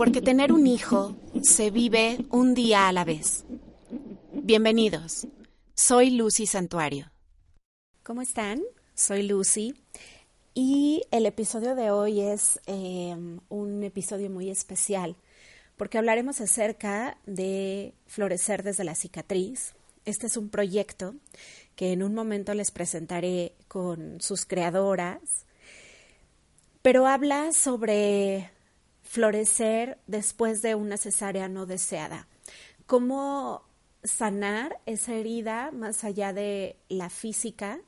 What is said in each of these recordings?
Porque tener un hijo se vive un día a la vez. Bienvenidos. Soy Lucy Santuario. ¿Cómo están? Soy Lucy y el episodio de hoy es eh, un episodio muy especial porque hablaremos acerca de florecer desde la cicatriz. Este es un proyecto que en un momento les presentaré con sus creadoras, pero habla sobre florecer después de una cesárea no deseada. Cómo sanar esa herida más allá de la física,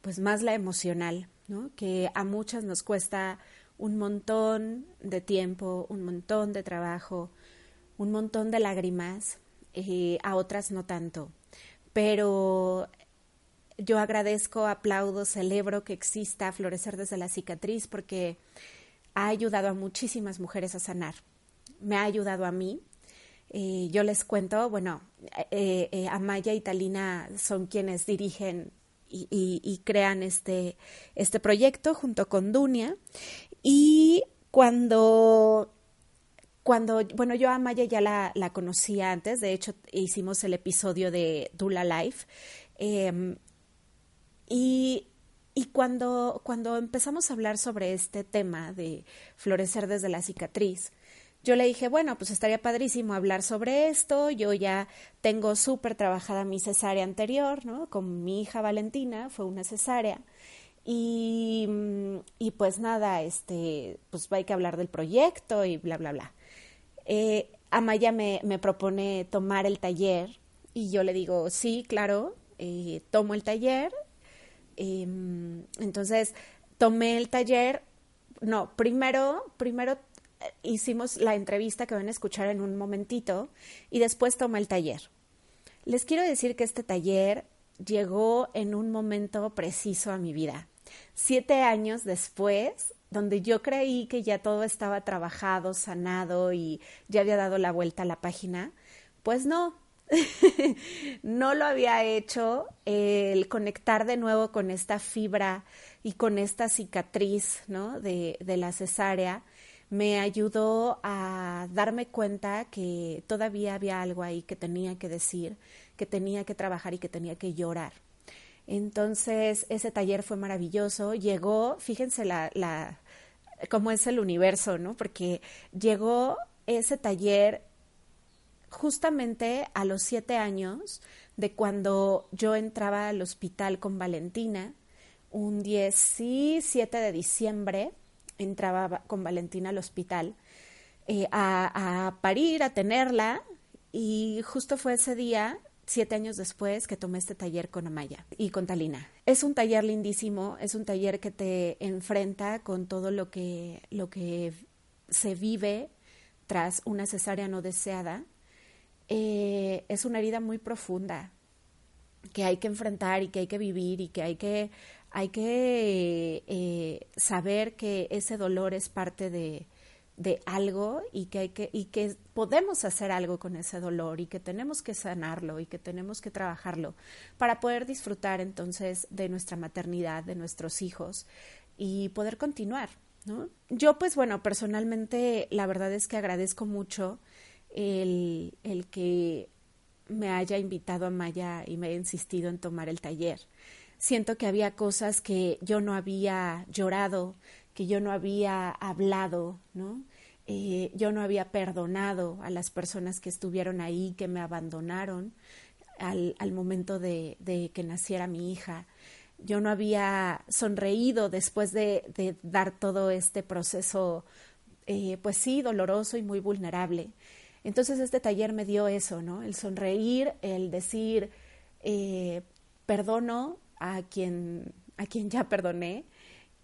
pues más la emocional. Que a muchas nos cuesta un montón de tiempo, un montón de trabajo, un montón de lágrimas, eh, a otras no tanto. Pero yo agradezco, aplaudo, celebro que exista Florecer desde la cicatriz porque ha ayudado a muchísimas mujeres a sanar. Me ha ayudado a mí. Eh, yo les cuento, bueno, eh, eh, Amaya y Talina son quienes dirigen y, crean este, este proyecto junto con Dunia. Y cuando cuando, bueno, yo a Amaya ya la, la, conocía antes, de hecho hicimos el episodio de Dula Life, em, y y cuando, cuando empezamos a hablar sobre este tema de florecer desde la cicatriz, yo le dije, bueno, pues estaría padrísimo hablar sobre esto. Yo ya tengo súper trabajada mi cesárea anterior, ¿no? Con mi hija Valentina, fue una cesárea. Y, mm, y pues nada, este, pues hay que hablar del proyecto y bla, bla, bla. Eh, Amaya me, me, propone tomar el taller y yo le digo, sí, claro, eh, tomo el taller Em, entonces, tomé el taller, no, primero, primero eh, hicimos la entrevista que van a escuchar en un momentito y después tomé el taller. Les quiero decir que este taller llegó en un momento preciso a mi vida. Siete años después, donde yo creí que ya todo estaba trabajado, sanado y ya había dado la vuelta a la página, pues no, no lo había hecho, el conectar de nuevo con esta fibra y con esta cicatriz ¿no? de, la cesárea me ayudó a darme cuenta que todavía había algo ahí que tenía que decir, que tenía que trabajar y que tenía que llorar. Entonces, ese taller fue maravilloso. Llegó, fíjense la cómo es el universo, ¿no? Porque llegó ese taller justamente a los siete años de cuando yo entraba al hospital con Valentina, un 17 de diciembre entraba con Valentina al hospital eh, a, a parir, a tenerla, y justo fue ese día siete años después que tomé este taller con Amaya y con Talina. Es un taller lindísimo, es un taller que te enfrenta con todo lo que, lo que se vive tras una cesárea no deseada eh, es una herida muy profunda que hay que enfrentar y que hay que vivir y que hay que, hay que eh, saber que ese dolor es parte de, de algo y que, hay que, y que podemos hacer algo con ese dolor y que tenemos que sanarlo y que tenemos que trabajarlo para poder disfrutar entonces de nuestra maternidad, de nuestros hijos y poder continuar. ¿no? Yo pues bueno, personalmente la verdad es que agradezco mucho el, que me haya invitado a Maya y me haya insistido en tomar el taller. Siento que había cosas que yo no había llorado, que yo no había hablado, ¿no? Eh, yo no había perdonado a las personas que estuvieron ahí, que me abandonaron al, momento de, que naciera mi hija. Yo no había sonreído después de, de dar todo este proceso, eh, pues sí, doloroso y muy vulnerable. Entonces este taller me dio eso, ¿no? El sonreír, el decir, eh, perdono a quien, a quien ya perdoné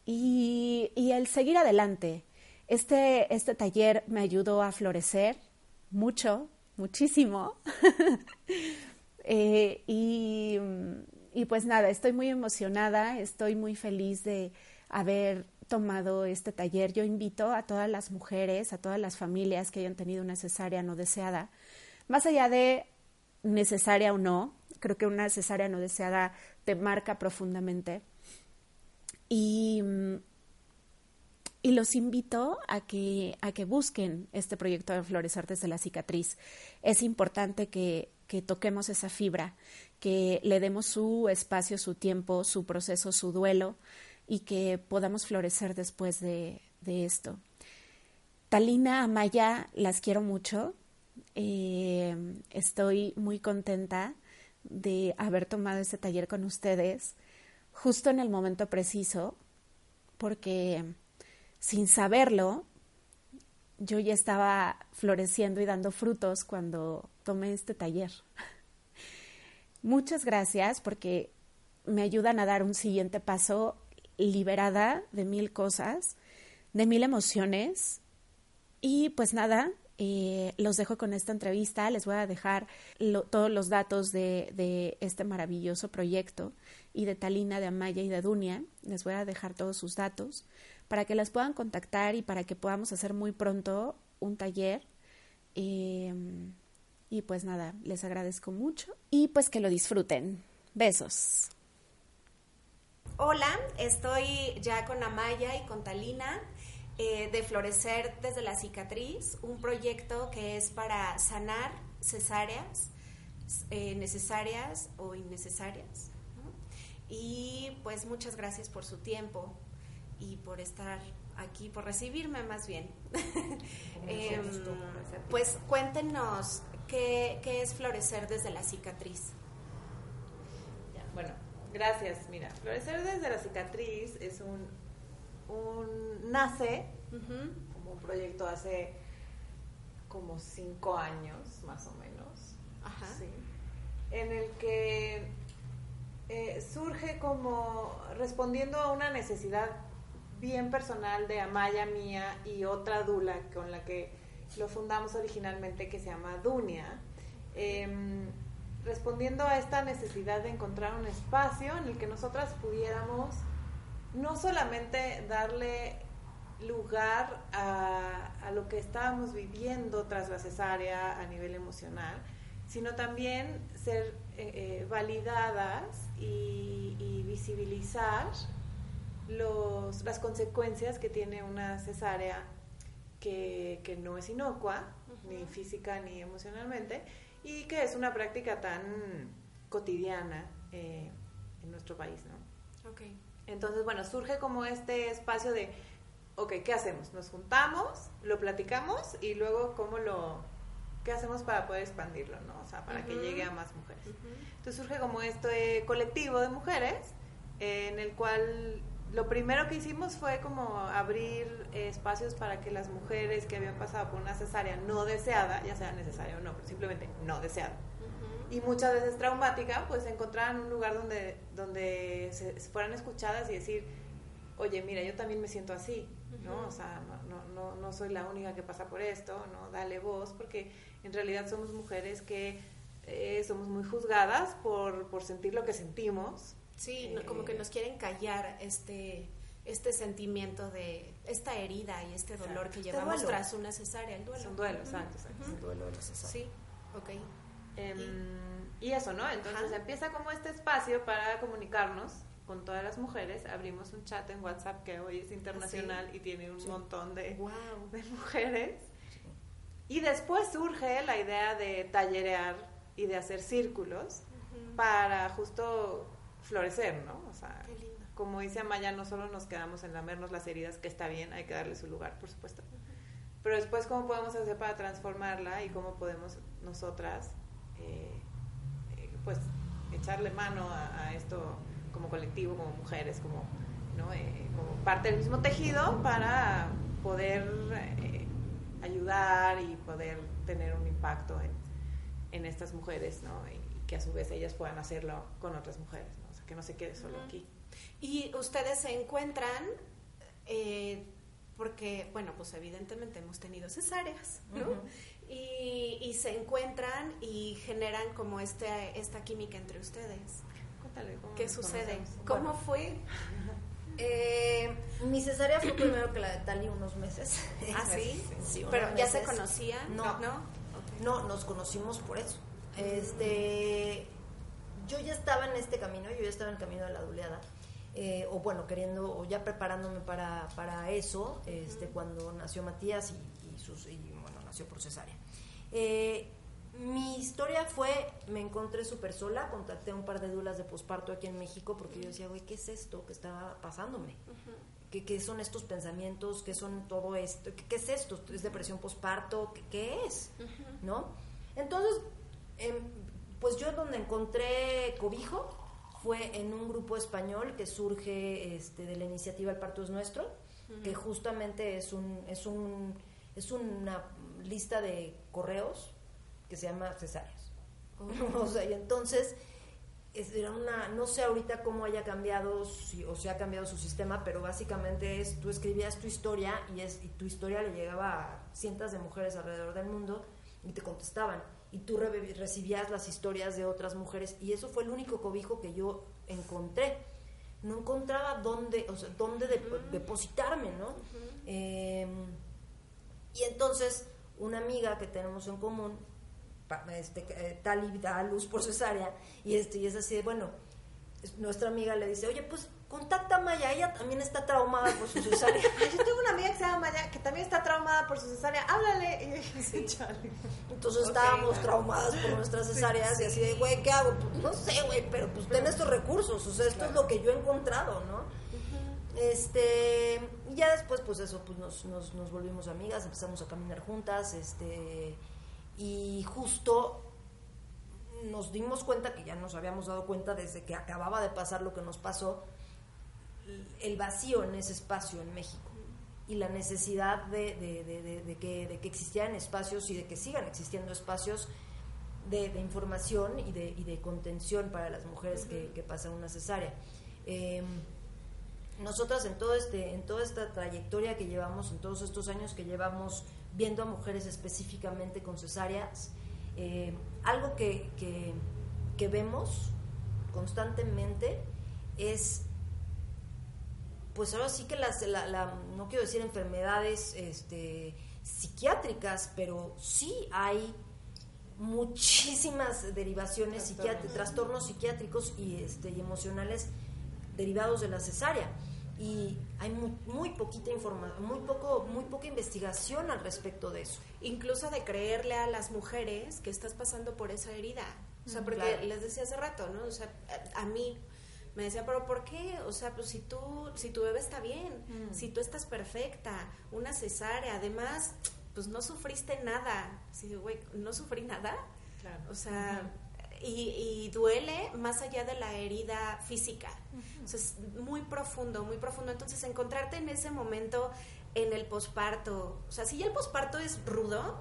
y, el seguir adelante. Este, este taller me ayudó a florecer mucho, muchísimo. Eh, y, y pues nada, estoy muy emocionada, estoy muy feliz de haber tomado este taller. Yo invito a todas las mujeres, a todas las familias que hayan tenido una cesárea no deseada, más allá de necesaria o no, creo que una cesárea no deseada te marca profundamente. Y, y los invito a que, a que busquen este proyecto de Florecer desde la cicatriz. Es importante que, que toquemos esa fibra, que le demos su espacio, su tiempo, su proceso, su duelo y que podamos florecer después de, de esto. Talina, Amaya, las quiero mucho. Eh, estoy muy contenta de haber tomado este taller con ustedes justo en el momento preciso, porque sin saberlo, yo ya estaba floreciendo y dando frutos cuando tomé este taller. Muchas gracias porque me ayudan a dar un siguiente paso liberada de mil cosas, de mil emociones. Y pues nada, eh, los dejo con esta entrevista. Les voy a dejar todos los datos de, este maravilloso proyecto y de Talina, de Amaya y de Dunia. Les voy a dejar todos sus datos para que las puedan contactar y para que podamos hacer muy pronto un taller. Em, y pues nada, les agradezco mucho y pues que lo disfruten. Besos. Hola, estoy ya con Amaya y con Talina. Eh, de Florecer desde la cicatriz, un proyecto que es para sanar cesáreas eh, necesarias o innecesarias. Y pues muchas gracias por su tiempo y por estar aquí, por recibirme más bien. Em, pues cuéntenos qué, qué, es Florecer desde la cicatriz. bueno, gracias. Mira, Florecer desde la cicatriz es un un nace como un proyecto hace como cinco años, más o menos, en el que eh, surge como respondiendo a una necesidad bien personal de Amaya mía y otra Dula con la que lo fundamos originalmente que se llama Dunia, em, respondiendo a esta necesidad de encontrar un espacio en el que nosotras pudiéramos no solamente darle lugar a, lo que estábamos viviendo tras la cesárea a nivel emocional, sino también ser eh, eh, validadas y, visibilizar los, las consecuencias que tiene una cesárea que, no es inocua, ni física ni emocionalmente, y que es una práctica tan cotidiana eh, en nuestro país, ¿no? Okay. Entonces, bueno, surge como este espacio de, ok, ¿qué hacemos? Nos juntamos, lo platicamos y luego cómo lo, ¿qué hacemos para poder expandirlo, no? O sea, para que llegue a más mujeres. Entonces surge como este colectivo de mujeres en el cual lo primero que hicimos fue como abrir espacios para que las mujeres que habían pasado por una cesárea no deseada, ya sea necesaria o no, pero simplemente no deseada, y muchas veces traumática, pues encontraran un lugar donde, donde se, fueran escuchadas y decir, oye, mira, yo también me siento así, ¿no? O sea, no, no, no, soy la única que pasa por esto, ¿no? Dale voz, porque en realidad somos mujeres que eh, somos muy juzgadas por, por sentir lo que sentimos. Sí, como que nos quieren callar este este sentimiento de esta herida y este dolor que llevamos tras una cesárea, el duelo. Es un duelo, exacto, Es un duelo de la cesárea. Sí, ok. Em, y eso, ¿no? Entonces empieza como este espacio para comunicarnos con todas las mujeres. Abrimos un chat en WhatsApp que hoy es internacional y tiene un montón de, de mujeres. Y después surge la idea de tallerear y de hacer círculos para justo florecer, ¿no? O sea, como dice Amaya, no solo nos quedamos en lamernos las heridas, que está bien, hay que darle su lugar, por supuesto. Pero después, ¿cómo podemos hacer para transformarla y cómo podemos nosotras eh, eh, pues echarle mano a, esto como colectivo, como mujeres, como, ¿no? Eh, como parte del mismo tejido para poder ayudar y poder tener un impacto en, en estas mujeres, ¿no? Y que a su vez ellas puedan hacerlo con otras mujeres, que no se quede solo aquí. Y ustedes se encuentran, eh, porque, bueno, pues evidentemente hemos tenido cesáreas, ¿no? y, se encuentran y generan como este, esta química entre ustedes. Cuéntale, ¿Qué sucede? ¿Cómo fue? Eh, mi cesárea fue primero que la de Tali unos meses. ¿Ah, sí? sí ¿Pero ya se conocían? No, no, no nos conocimos por eso. Este, yo ya estaba en este camino, yo ya estaba en el camino de la duleada. Eh, o bueno, queriendo, o ya preparándome para, para eso, este, cuando nació Matías y, sus, y bueno, nació por cesárea. Eh, mi historia fue, me encontré súper sola, contacté a un par de dulas de posparto aquí en México porque yo decía, güey, ¿qué es esto que está pasándome? ¿Qué, son estos pensamientos? ¿Qué son todo esto? ¿Qué, es esto? ¿Es depresión posparto? ¿Qué, es? ¿No? Entonces, em, pues yo donde encontré cobijo fue en un grupo español que surge este, de la iniciativa El Parto es Nuestro, que justamente es, un, es, un, es una lista de correos que se llama cesáreas. o sea, y entonces era una, no sé ahorita cómo haya cambiado si, o se ha cambiado su sistema, pero básicamente es, tú escribías tu historia y, es, y tu historia le llegaba a cientos de mujeres alrededor del mundo y te contestaban. Y tú recibías las historias de otras mujeres y eso fue el único cobijo que yo encontré. No encontraba dónde, o sea, dónde depositarme, ¿no? Em, y entonces una amiga que tenemos en común este, eh, tal y da a luz por cesárea y, este, y es así de, bueno, nuestra amiga le dice, oye, pues contacta a Maya, ella también está traumada por su cesárea. Yo tengo una amiga que se llama Maya que también está traumada por su cesárea, háblale. Entonces estábamos traumadas por nuestras cesáreas y así de, güey, ¿qué hago? Pues, no sé, güey, pero pues ten estos recursos, o sea, esto es lo que yo he encontrado, ¿no? Este, y ya después, pues eso, pues nos, nos, nos volvimos amigas, empezamos a caminar juntas, este y justo nos dimos cuenta, que ya nos habíamos dado cuenta desde que acababa de pasar lo que nos pasó, el vacío en ese espacio en México y la necesidad de, que, de que existieran espacios y de que sigan existiendo espacios de, información y de, contención para las mujeres que, pasan una cesárea. Em, nosotras en todo este en toda esta trayectoria que llevamos en todos estos años que llevamos viendo a mujeres específicamente con cesáreas. Eh, algo que, que, vemos constantemente es, pues ahora sí que las, la, no quiero decir enfermedades este, psiquiátricas, pero sí hay muchísimas derivaciones, trastornos, trastornos psiquiátricos y, este, y emocionales derivados de la cesárea y hay muy, poquita información, muy poco, muy poca investigación al respecto de eso. Incluso de creerle a las mujeres que estás pasando por esa herida. O sea, porque les decía hace rato, ¿no? O sea, a, mí me decía, pero ¿por qué? O sea, pues si tú, si tu bebé está bien, mm. si tú estás perfecta, una cesárea, además, pues no sufriste nada. Sí, güey, no sufrí nada. Claro. O sea, y, duele más allá de la herida física. es muy profundo, muy profundo. Entonces, encontrarte en ese momento en el posparto, o sea, si ya el posparto es rudo,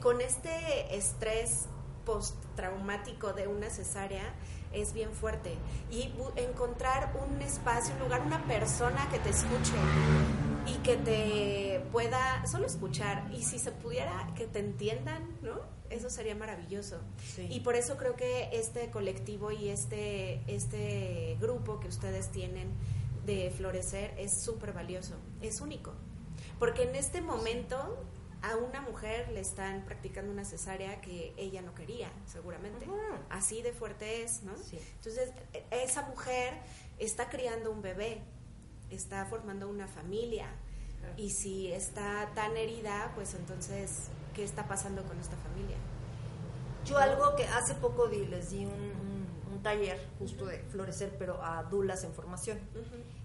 con este estrés postraumático de una cesárea, es bien fuerte. Y encontrar un espacio, un lugar, una persona que te escuche y que te pueda solo escuchar y si se pudiera que te entiendan, ¿no? Eso sería maravilloso. Y por eso creo que este colectivo y este, este grupo que ustedes tienen de florecer es súper valioso, es único. Porque en este momento a una mujer le están practicando una cesárea que ella no quería, seguramente. Así de fuerte es, ¿no? Entonces, e, esa mujer está criando un bebé, está formando una familia. Y si está tan herida, pues entonces, ¿qué está pasando con esta familia? Yo algo que hace poco di, les di un, taller justo de florecer, pero a dulas en formación.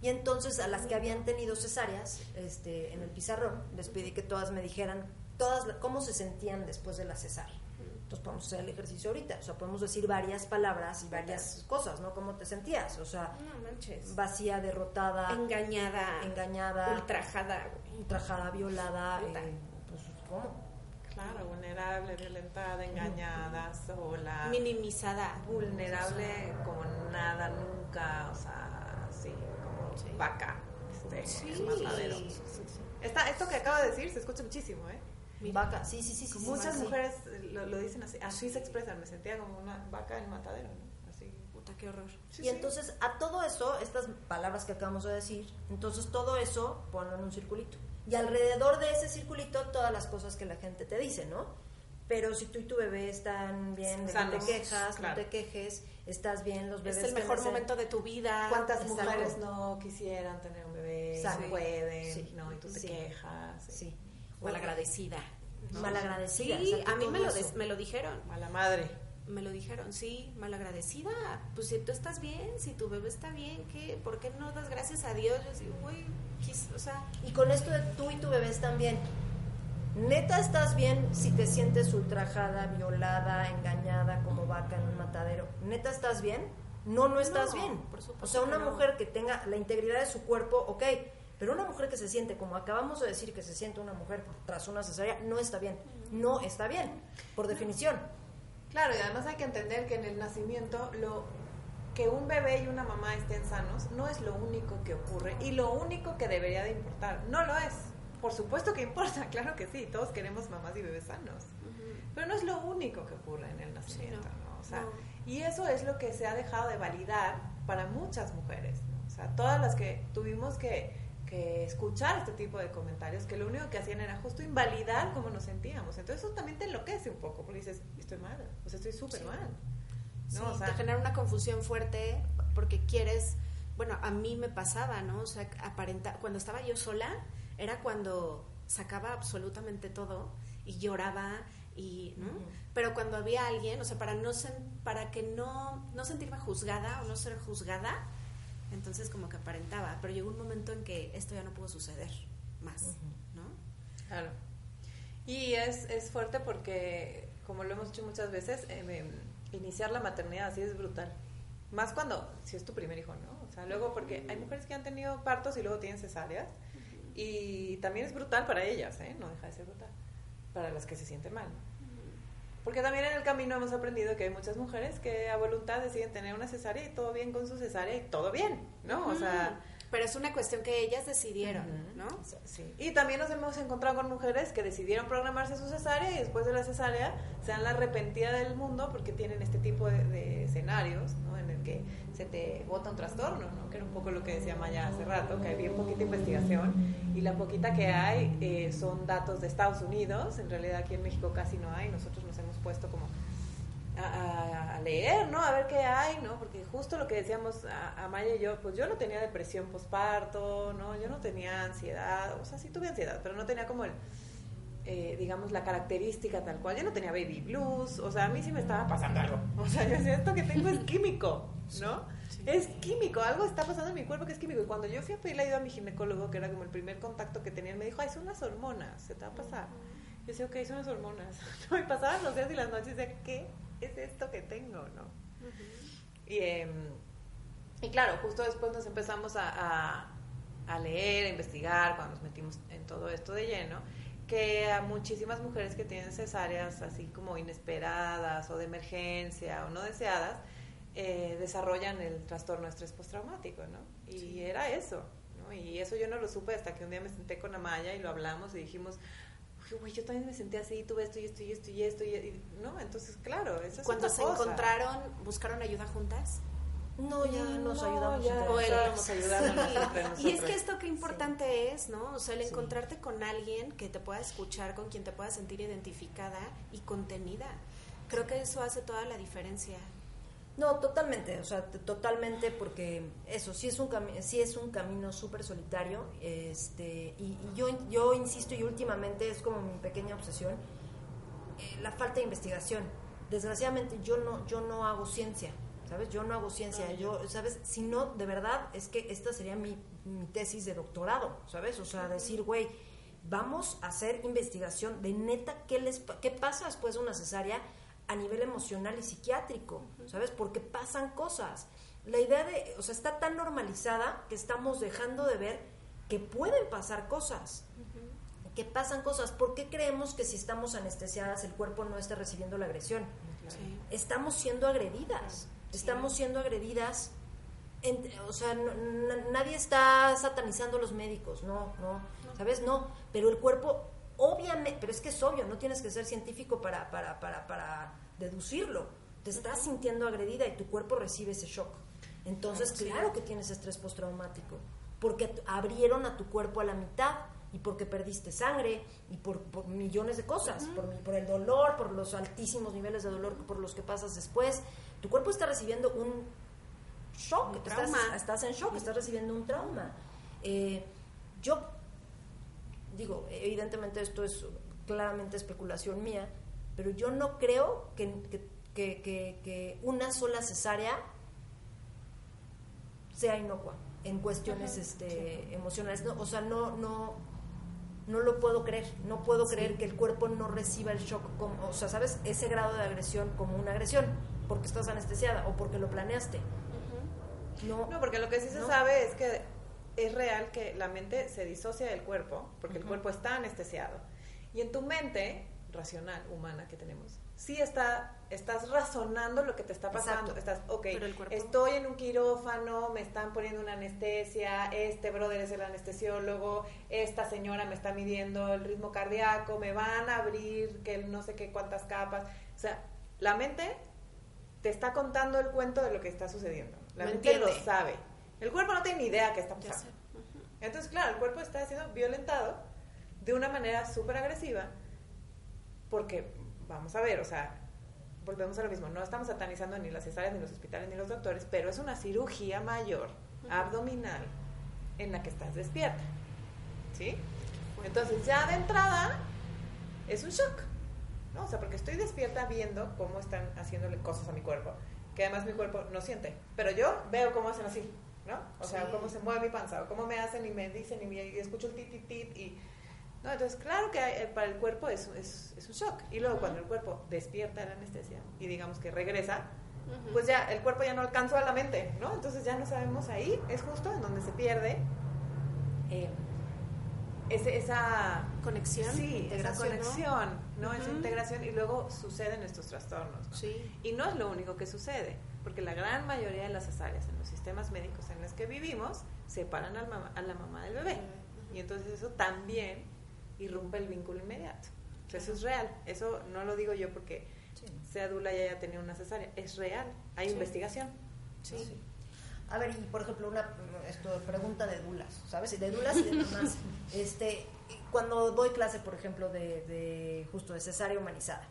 Y entonces a las que habían tenido cesáreas este, en el pizarrón, les pedí que todas me dijeran todas cómo se sentían después de la cesárea. Entonces podemos hacer el ejercicio ahorita, o sea, podemos decir varias palabras y varias cosas, ¿no? ¿Cómo te sentías? O sea, vacía, derrotada, engañada, engañada, ultrajada, ultrajada, violada, eh, pues, ¿cómo? Claro, vulnerable, violentada, engañada, sola. Minimizada. Vulnerable como nada, nunca, o sea, sí. vaca, este, el matadero. Esta, esto que acabo de decir se escucha muchísimo, ¿eh? Vaca, sí, sí, sí. sí Muchas sí. mujeres lo, lo dicen así, así se expresan, me sentía como una vaca en matadero, ¿no? Así. Puta, qué horror. Sí, y sí. entonces a todo eso, estas palabras que acabamos de decir, entonces todo eso ponlo en un circulito. Y alrededor de ese circulito todas las cosas que la gente te dice, ¿no? Pero si tú y tu bebé están bien, Sanos, te quejas, claro. no te quejes, estás bien, los bebés Es el mejor momento de tu vida. ¿Cuántas Exacto. mujeres no quisieran tener un bebé? Exacto. No pueden, Sí. ¿no? Y tú te Sí. quejas. Sí. Malagradecida. ¿no? Malagradecida. Sí, a mí me lo, me lo dijeron. Mala madre. Me lo dijeron, sí, malagradecida. Pues si tú estás bien, si tu bebé está bien, ¿qué? ¿por qué no das gracias a Dios? Yo digo, güey, o sea, Y con esto de tú y tu bebé están bien. Neta estás bien si te sientes ultrajada, violada, engañada como vaca en un matadero. Neta estás bien. No, no estás No, bien. por supuesto o sea, una no. mujer que tenga la integridad de su cuerpo, ok. Pero una mujer que se siente, como acabamos de decir, que se siente una mujer tras una cesárea, no está bien. No está bien, por definición. Claro, y además hay que entender que en el nacimiento lo que un bebé y una mamá estén sanos no es lo único que ocurre y lo único que debería de importar. No lo es. Por supuesto que importa, claro que sí, todos queremos mamás y bebés sanos. Pero no es lo único que ocurre en el nacimiento, no. ¿no? O sea, No. y eso es lo que se ha dejado de validar para muchas mujeres, ¿no? O sea, todas las que tuvimos que, que escuchar este tipo de comentarios, que lo único que hacían era justo invalidar cómo nos sentíamos. Entonces eso también te enloquece un poco, porque dices, estoy mal, o sea, estoy súper Sí. mal. sí, ¿no? O sea, te genera una confusión fuerte porque quieres, bueno, a mí me pasaba, ¿no? O sea, aparenta, cuando estaba yo sola, era cuando sacaba absolutamente todo y lloraba y, ¿no? Pero cuando había alguien, o sea, para no sen- para que no no sentirme juzgada o no ser juzgada, entonces como que aparentaba, pero llegó un momento en que esto ya no pudo suceder más, ¿no? Claro. Y es, es fuerte porque, como lo hemos dicho muchas veces, em, em, iniciar la maternidad así es brutal. Más cuando, si es tu primer hijo, ¿no? O sea, luego porque hay mujeres que han tenido partos y luego tienen cesáreas. Y también es brutal para ellas, ¿eh? No deja de ser brutal. Para las que se sienten mal. Porque también en el camino hemos aprendido que hay muchas mujeres que a voluntad deciden tener una cesárea y todo bien con su cesárea y todo bien, ¿no? O sea, pero es una cuestión que ellas decidieron, Ujú. ¿no? Sí. Y también nos hemos encontrado con mujeres que decidieron programarse su cesárea y después de la cesárea se dan la arrepentida del mundo porque tienen este tipo de, de escenarios, ¿no? En el que se te bota un trastorno, ¿no? Que era un poco lo que decía Maya hace rato, que hay bien poquita investigación y la poquita que hay eh, son datos de Estados Unidos. En realidad aquí en México casi no hay. Nosotros nos hemos puesto como a, a- leer, ¿no? A ver qué hay, ¿no? Porque justo lo que decíamos a, a Maya y yo, pues yo no tenía depresión posparto, ¿no? Yo no tenía ansiedad, o sea, sí tuve ansiedad, pero no tenía como el, eh, digamos, la característica tal cual. Yo no tenía baby blues, o sea, a mí sí me estaba pasando algo. O sea, yo decía, esto que tengo es químico, ¿no? Es químico, algo está pasando en mi cuerpo que es químico. Y cuando yo fui a pedir la ayuda a mi ginecólogo, que era como el primer contacto que tenía, él me dijo, ay, son las hormonas, se te va a pasar. Yo decía, ok, son las hormonas. y pasaban los días y las noches y decía, ¿qué es esto que tengo, no? Y, em, y claro, justo después nos empezamos a, a- a leer, a investigar, cuando nos metimos en todo esto de lleno, que a muchísimas mujeres que tienen cesáreas así como inesperadas o de emergencia o no deseadas, eh, desarrollan el trastorno de estrés postraumático, ¿no? Y era eso, ¿no? Y eso yo no lo supe hasta que un día me senté con Amaya y lo hablamos y dijimos, "Uy, güey, yo también me senté así, tuve esto y esto y esto y esto, y, y- ¿no? Entonces, claro, eso es Cuando otra se cosa. encontraron, buscaron ayuda juntas. No, ya nos No, ayudamos ya entre O O el- estábamos ayudándonos entre Y es que esto qué importante es, ¿no? O sea, el Sí. encontrarte con alguien que te pueda escuchar, con quien te pueda sentir identificada y contenida. Creo que eso hace toda la diferencia. No, totalmente, o sea, totalmente porque eso sí es un sí es un camino súper solitario, este y, y yo yo insisto y últimamente es como mi pequeña obsesión eh, la falta de investigación. Desgraciadamente yo no yo no hago ciencia, ¿sabes? Yo no hago ciencia, yo, ¿sabes? Si no, de verdad es que esta sería mi, mi tesis de doctorado, ¿sabes? O sea, decir, güey, vamos a hacer investigación de neta qué les qué pasa después de una cesárea a nivel emocional y psiquiátrico, ¿sabes? Porque pasan cosas. La idea de, o sea, está tan normalizada que estamos dejando de ver que pueden pasar cosas. Que pasan cosas. ¿Por qué creemos que si estamos anestesiadas el cuerpo no está recibiendo la agresión? Sí. Estamos siendo agredidas. Estamos siendo agredidas o sea, nadie está satanizando a los médicos, no, no, ¿sabes? No, pero el cuerpo, obviamente, pero es que es obvio, no tienes que ser científico para, para, para, para deducirlo. Te estás sintiendo agredida y tu cuerpo recibe ese shock. Entonces, claro que tienes estrés postraumático, porque abrieron a tu cuerpo a la mitad y porque perdiste sangre y por, millones de cosas, por, por el dolor, por los altísimos niveles de dolor por los que pasas después. Tu cuerpo está recibiendo un shock, estás, estás, en shock, estás recibiendo un trauma. Eh, yo digo, evidentemente esto es claramente especulación mía, pero yo no creo que, que, que, una sola cesárea sea inocua en cuestiones este, emocionales. o sea, no, no, no lo puedo creer. No puedo creer que el cuerpo no reciba el shock, como, o sea, ¿sabes? Ese grado de agresión como una agresión, porque estás anestesiada o porque lo planeaste. No, no, porque lo que sí se sabe es que es real que la mente se disocia del cuerpo, porque el cuerpo está anestesiado. Y en tu mente racional, humana que tenemos, sí está, estás razonando lo que te está pasando. Estás, ok, estoy en un quirófano, me están poniendo una anestesia, este brother es el anestesiólogo, esta señora me está midiendo el ritmo cardíaco, me van a abrir que no sé qué cuántas capas. O sea, la mente te está contando el cuento de lo que está sucediendo. La mente lo sabe. El cuerpo no tiene ni idea qué está pasando. Entonces, claro, el cuerpo está siendo violentado de una manera súper agresiva porque, vamos a ver, o sea, volvemos a lo mismo, no estamos satanizando ni las cesáreas, ni los hospitales, ni los doctores, pero es una cirugía mayor, abdominal, en la que estás despierta. ¿Sí? Entonces, ya de entrada, es un shock. ¿no? O sea, porque estoy despierta viendo cómo están haciéndole cosas a mi cuerpo que además mi cuerpo no siente. Pero yo veo cómo hacen así, ¿no? O sea, cómo se mueve mi panza, o cómo me hacen y me dicen y, escucho el tit, tit, tit y... ¿no? Entonces, claro que eh, para el cuerpo es, es, es, un shock. Y luego cuando el cuerpo despierta de la anestesia y digamos que regresa, pues ya el cuerpo ya no alcanzó a la mente, ¿no? Entonces ya no sabemos ahí, es justo en donde se pierde eh, esa conexión, sí, esa conexión, ¿no? Esa integración y luego suceden estos trastornos. Sí. Y no es lo único que sucede, porque la gran mayoría de las cesáreas en los sistemas médicos en los que vivimos separan al a la mamá del bebé. Y entonces eso también irrumpe el vínculo inmediato. eso es real. Eso no lo digo yo porque sea Dula y haya tenido una cesárea. Es real. Hay investigación. Sí. A ver, y por ejemplo, una esto, pregunta de dulas, ¿sabes? De dulas y de mamás. este, cuando doy clase, por ejemplo, de, de, justo de cesárea humanizada,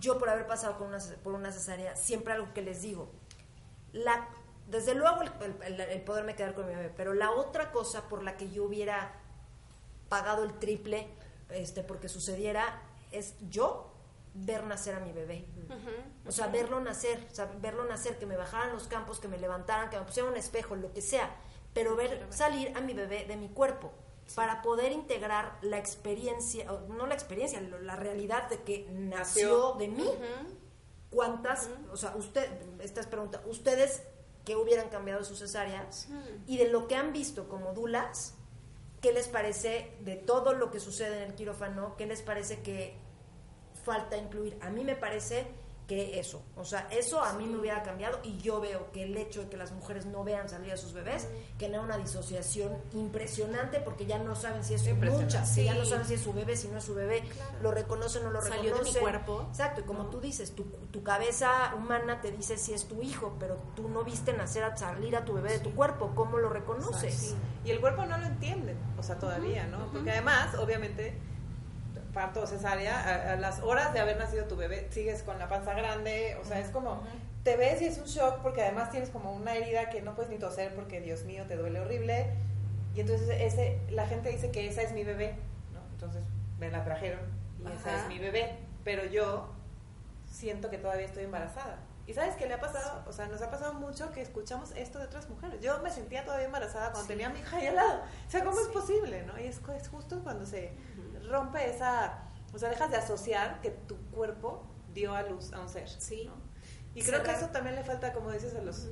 yo por haber pasado con una, por una cesárea, siempre algo que les digo, la, desde luego el, el, poderme quedar con mi bebé, pero la otra cosa por la que yo hubiera pagado el triple este, porque sucediera es yo ver nacer a mi bebé. O sea, verlo nacer, o sea, verlo nacer, que me bajaran los campos, que me levantaran, que me pusieran un espejo, lo que sea, pero ver salir a mi bebé de mi cuerpo para poder integrar la experiencia, no la experiencia, la realidad de que nació, de mí. ¿Cuántas, o sea, usted, esta es pregunta, ustedes que hubieran cambiado sus cesáreas y de lo que han visto como dulas, ¿qué les parece de todo lo que sucede en el quirófano? ¿Qué les parece que falta incluir. A mí me parece que eso, o sea, eso a mí me hubiera cambiado y yo veo que el hecho de que las mujeres no vean salir a sus bebés genera una disociación impresionante porque ya no saben si es su mucha, ya no saben si es su bebé, si no es su bebé, lo reconoce o no lo reconoce. Salió de mi cuerpo. Exacto, y como tú dices, tu, tu, cabeza humana te dice si es tu hijo, pero tú no viste nacer a salir a tu bebé de tu cuerpo, ¿cómo lo reconoces? Y el cuerpo no lo entiende, o sea, todavía, ¿no? Porque además, obviamente parto cesárea, a, las horas de haber nacido tu bebé, sigues con la panza grande, o sea, es como, te ves y es un shock porque además tienes como una herida que no puedes ni toser porque, Dios mío, te duele horrible. Y entonces ese, la gente dice que esa es mi bebé, ¿no? Entonces me la trajeron y esa es mi bebé, pero yo siento que todavía estoy embarazada. ¿Y sabes qué le ha pasado? O sea, nos ha pasado mucho que escuchamos esto de otras mujeres. Yo me sentía todavía embarazada cuando tenía a mi hija ahí al lado. O sea, ¿cómo es posible? ¿no? Y es, es justo cuando se rompe esa, o sea, dejas de asociar que tu cuerpo dio a luz a un ser. Sí. Y creo que eso también le falta, como dices, a, los,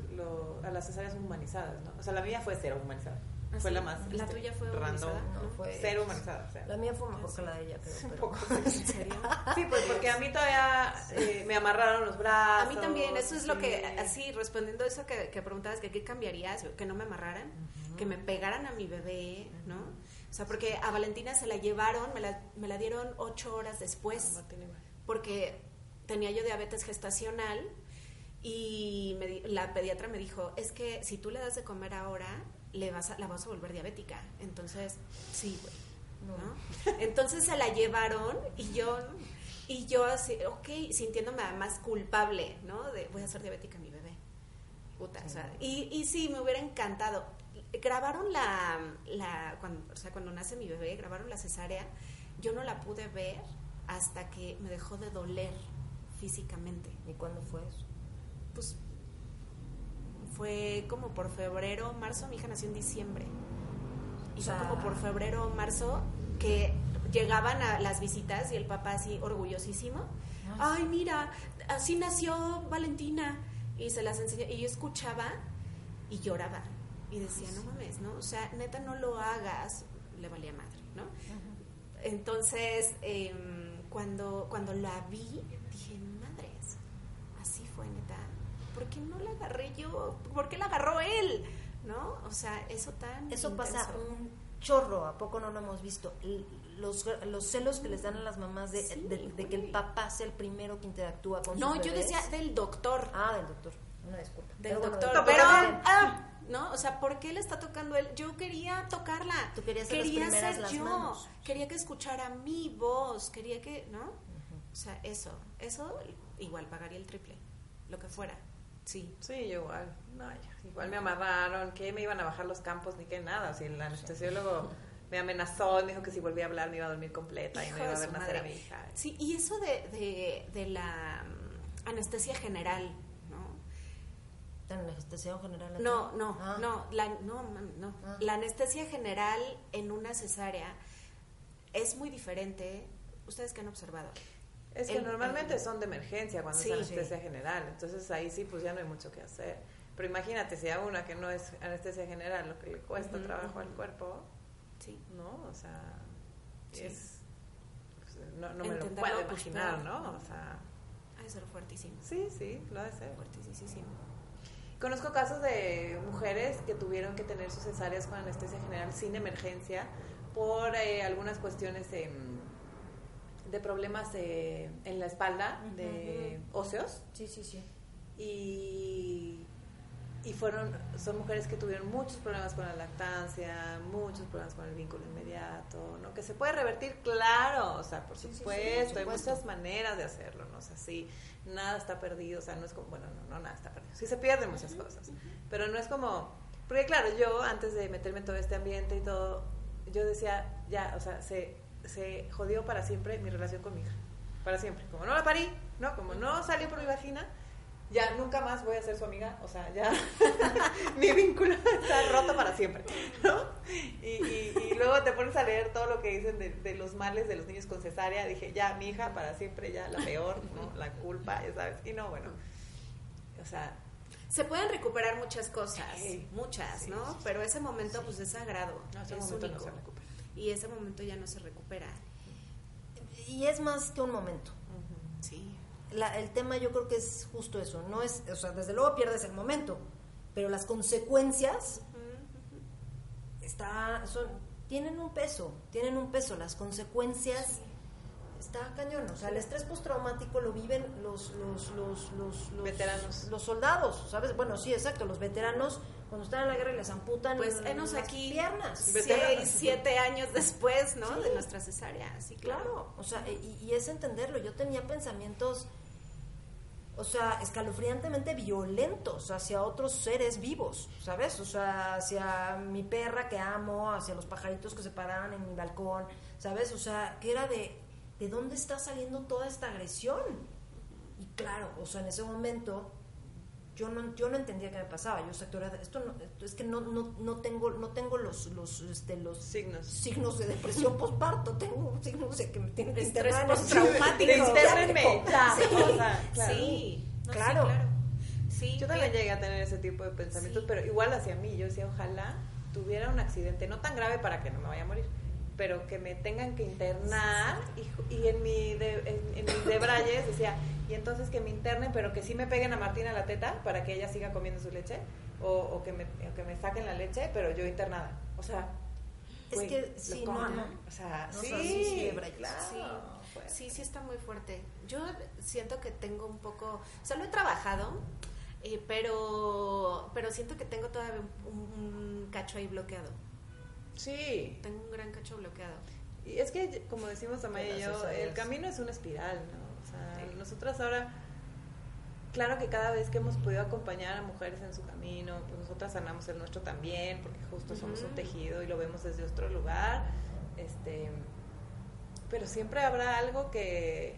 a las cesáreas humanizadas, ¿no? O sea, la mía fue cero humanizada. ¿Ah, fue la más. ¿La este, tuya fue random. No, fue Cero humanizada. O sea. La mía fue mejor que la de ella, creo. Un pero- poco. ¿En serio? Sí, pues porque a mí todavía eh, me amarraron los brazos. A mí también, eso es lo que, sí. así, respondiendo a eso que, que preguntabas, que qué cambiarías, que no me amarraran, que me pegaran a mi bebé, ¿no? O sea, porque a Valentina se la llevaron, me la, me la dieron ocho horas después, igual. porque tenía yo diabetes gestacional y me la pediatra me dijo, es que si tú le das de comer ahora, le vas a, la vas a volver diabética. Entonces, sí, güey. ¿no? Entonces se la llevaron y yo, y yo así, ok, sintiéndome además culpable, ¿no? De voy a ser diabética a mi bebé. Puta, o sea, y, y sí, me hubiera encantado. Grabaron la, la cuando, o sea, cuando nace mi bebé, grabaron la cesárea. Yo no la pude ver hasta que me dejó de doler físicamente. ¿Y cuándo fue eso? Pues fue como por febrero, marzo, mi hija nació en diciembre. Y O fue como por febrero, marzo, que llegaban a las visitas y el papá así orgullosísimo. Ay, mira, así nació Valentina. Y se las enseñó. Y yo escuchaba y lloraba. Y decía, no mames, ¿no? O sea, neta, no lo hagas. Le valía madre, ¿no? Entonces, em, cuando, cuando la vi, dije, madres, así fue, neta. ¿Por qué no la agarré yo? ¿Por qué la agarró él? ¿No? O sea, eso tan. Eso pasa un chorro, ¿a poco no lo hemos visto? Los, los celos que les dan a las mamás de, Sí, de- de que el papá sea el primero que interactúa con No, sus yo bebés. decía del doctor. Ah, del doctor. Una disculpa. Del Pero bueno, doctor. Pero, también. ah, ¿no? O sea, ¿por qué le está tocando él? Yo quería tocarla. Tú querías ser las quería primeras ser las yo. manos. Quería que escuchara mi voz. Quería que, ¿no? O sea, eso. Eso igual pagaría el triple. Lo que fuera. Sí. Sí, yo igual. No, ya, igual me amarraron, que me iban a bajar los campos ni que nada. O sea, el anestesiólogo me amenazó, me dijo que si volvía a hablar me iba a dormir completa y Hijo no iba de a ver su nacer a mi madre. hija. Sí, y eso de, de, de la mm, anestesia general, ¿no? ¿Tan anestesia general? aquí? No, no, Ah. no, la, no, mami, no. Ah. La anestesia general en una cesárea es muy diferente. Ustedes que han observado. Es que El- normalmente el- son de emergencia cuando Sí. es anestesia general, entonces ahí sí pues ya no hay mucho que hacer. Pero imagínate si a una que no es anestesia general lo que le cuesta trabajo al cuerpo, Sí. ¿no? O sea, Sí. es pues, no, no me lo puedo pues, imaginar. ¿no? O sea, Ha de ser fuertísimo. sí, sí, lo ha de ser. Fuertísimo. Conozco casos de mujeres que tuvieron que tener sus cesáreas con anestesia general sin emergencia por eh, algunas cuestiones de problemas eh, en la espalda, de óseos, Sí, sí, sí. y, y fueron, son mujeres que tuvieron muchos problemas con la lactancia, muchos problemas con el vínculo inmediato, ¿no? Que se puede revertir, claro, o sea, por Sí, sí, sí, supuesto, hay muchas maneras de hacerlo, ¿no? O sea, sí, nada está perdido, o sea, no es como, bueno, no, no, nada está perdido, sí se pierden muchas cosas, pero no es como, porque claro, yo antes de meterme en todo este ambiente y todo, yo decía, ya, o sea, se, se jodió para siempre mi relación con mi hija, para siempre, como no la parí, ¿no? Como no salió por mi vagina, ya nunca más voy a ser su amiga, o sea, ya mi vínculo está roto para siempre, ¿no? Y, y- y luego te pones a leer todo lo que dicen de, de los males de los niños con cesárea, dije, ya, mi hija para siempre, ya, la peor, ¿no? La culpa, ya sabes, y no, bueno, o sea, Se pueden recuperar muchas cosas, Sí. muchas, Sí, ¿no? sí. Pero ese momento, pues, es sagrado. No, ese es momento no se recupera. Y ese momento ya no se recupera. Y es más que un momento. Sí. La- el tema yo creo que es justo eso. No es, o sea, desde luego pierdes el momento, pero las consecuencias está, son, tienen un peso, tienen un peso. Las consecuencias está cañón. O sea, el estrés postraumático lo viven los, los, los, los, los Veteranos. los soldados, ¿sabes? Bueno, sí, exacto. Los veteranos cuando están en la guerra y les amputan Pues las enos aquí piernas. Seis, siete años después, ¿no? Sí. De nuestra cesárea. Sí, claro. Claro, o sea, y, y es entenderlo. Yo tenía pensamientos, o sea, escalofriantemente violentos hacia otros seres vivos, ¿sabes? O sea, hacia mi perra que amo, hacia los pajaritos que se paraban en mi balcón, ¿sabes? O sea, que era de, ¿de dónde está saliendo toda esta agresión? Y claro, o sea, en ese momento yo no, yo no entendía qué me pasaba. Yo esto no, esto es que no, no, no tengo, no tengo los, los, este, los Signos. signos de depresión postparto, tengo signos de que me tienen que internar en- internenme. Ya, Sí, o sea, claro. Sí. No, sí, Claro. claro. Sí, Yo también llegué a tener ese tipo de pensamientos, Sí. pero igual hacia mí. Yo decía, ojalá tuviera un accidente, no tan grave para que no me vaya a morir, pero que me tengan que internar y, y en mi de, en, mis debrayes decía, y entonces que me internen, pero que sí me peguen a Martina la teta para que ella siga comiendo su leche, o, o que, me, o que me saquen la leche, pero yo internada. O sea, es que sí, no, no. O sea, No, sí, sí, sí, claro. Sí. pues. Sí, sí está muy fuerte. Yo siento que tengo un poco, o sea, lo he trabajado, eh, pero, pero siento que tengo todavía un, un cacho ahí bloqueado. Sí. Tengo un gran cacho bloqueado. Y es que, como decimos Amaya y yo, el camino es una espiral, ¿no? O sea, nosotras ahora, claro que cada vez que hemos podido acompañar a mujeres en su camino, pues nosotras sanamos el nuestro también, porque justo somos un tejido y lo vemos desde otro lugar. Este, pero siempre habrá algo que,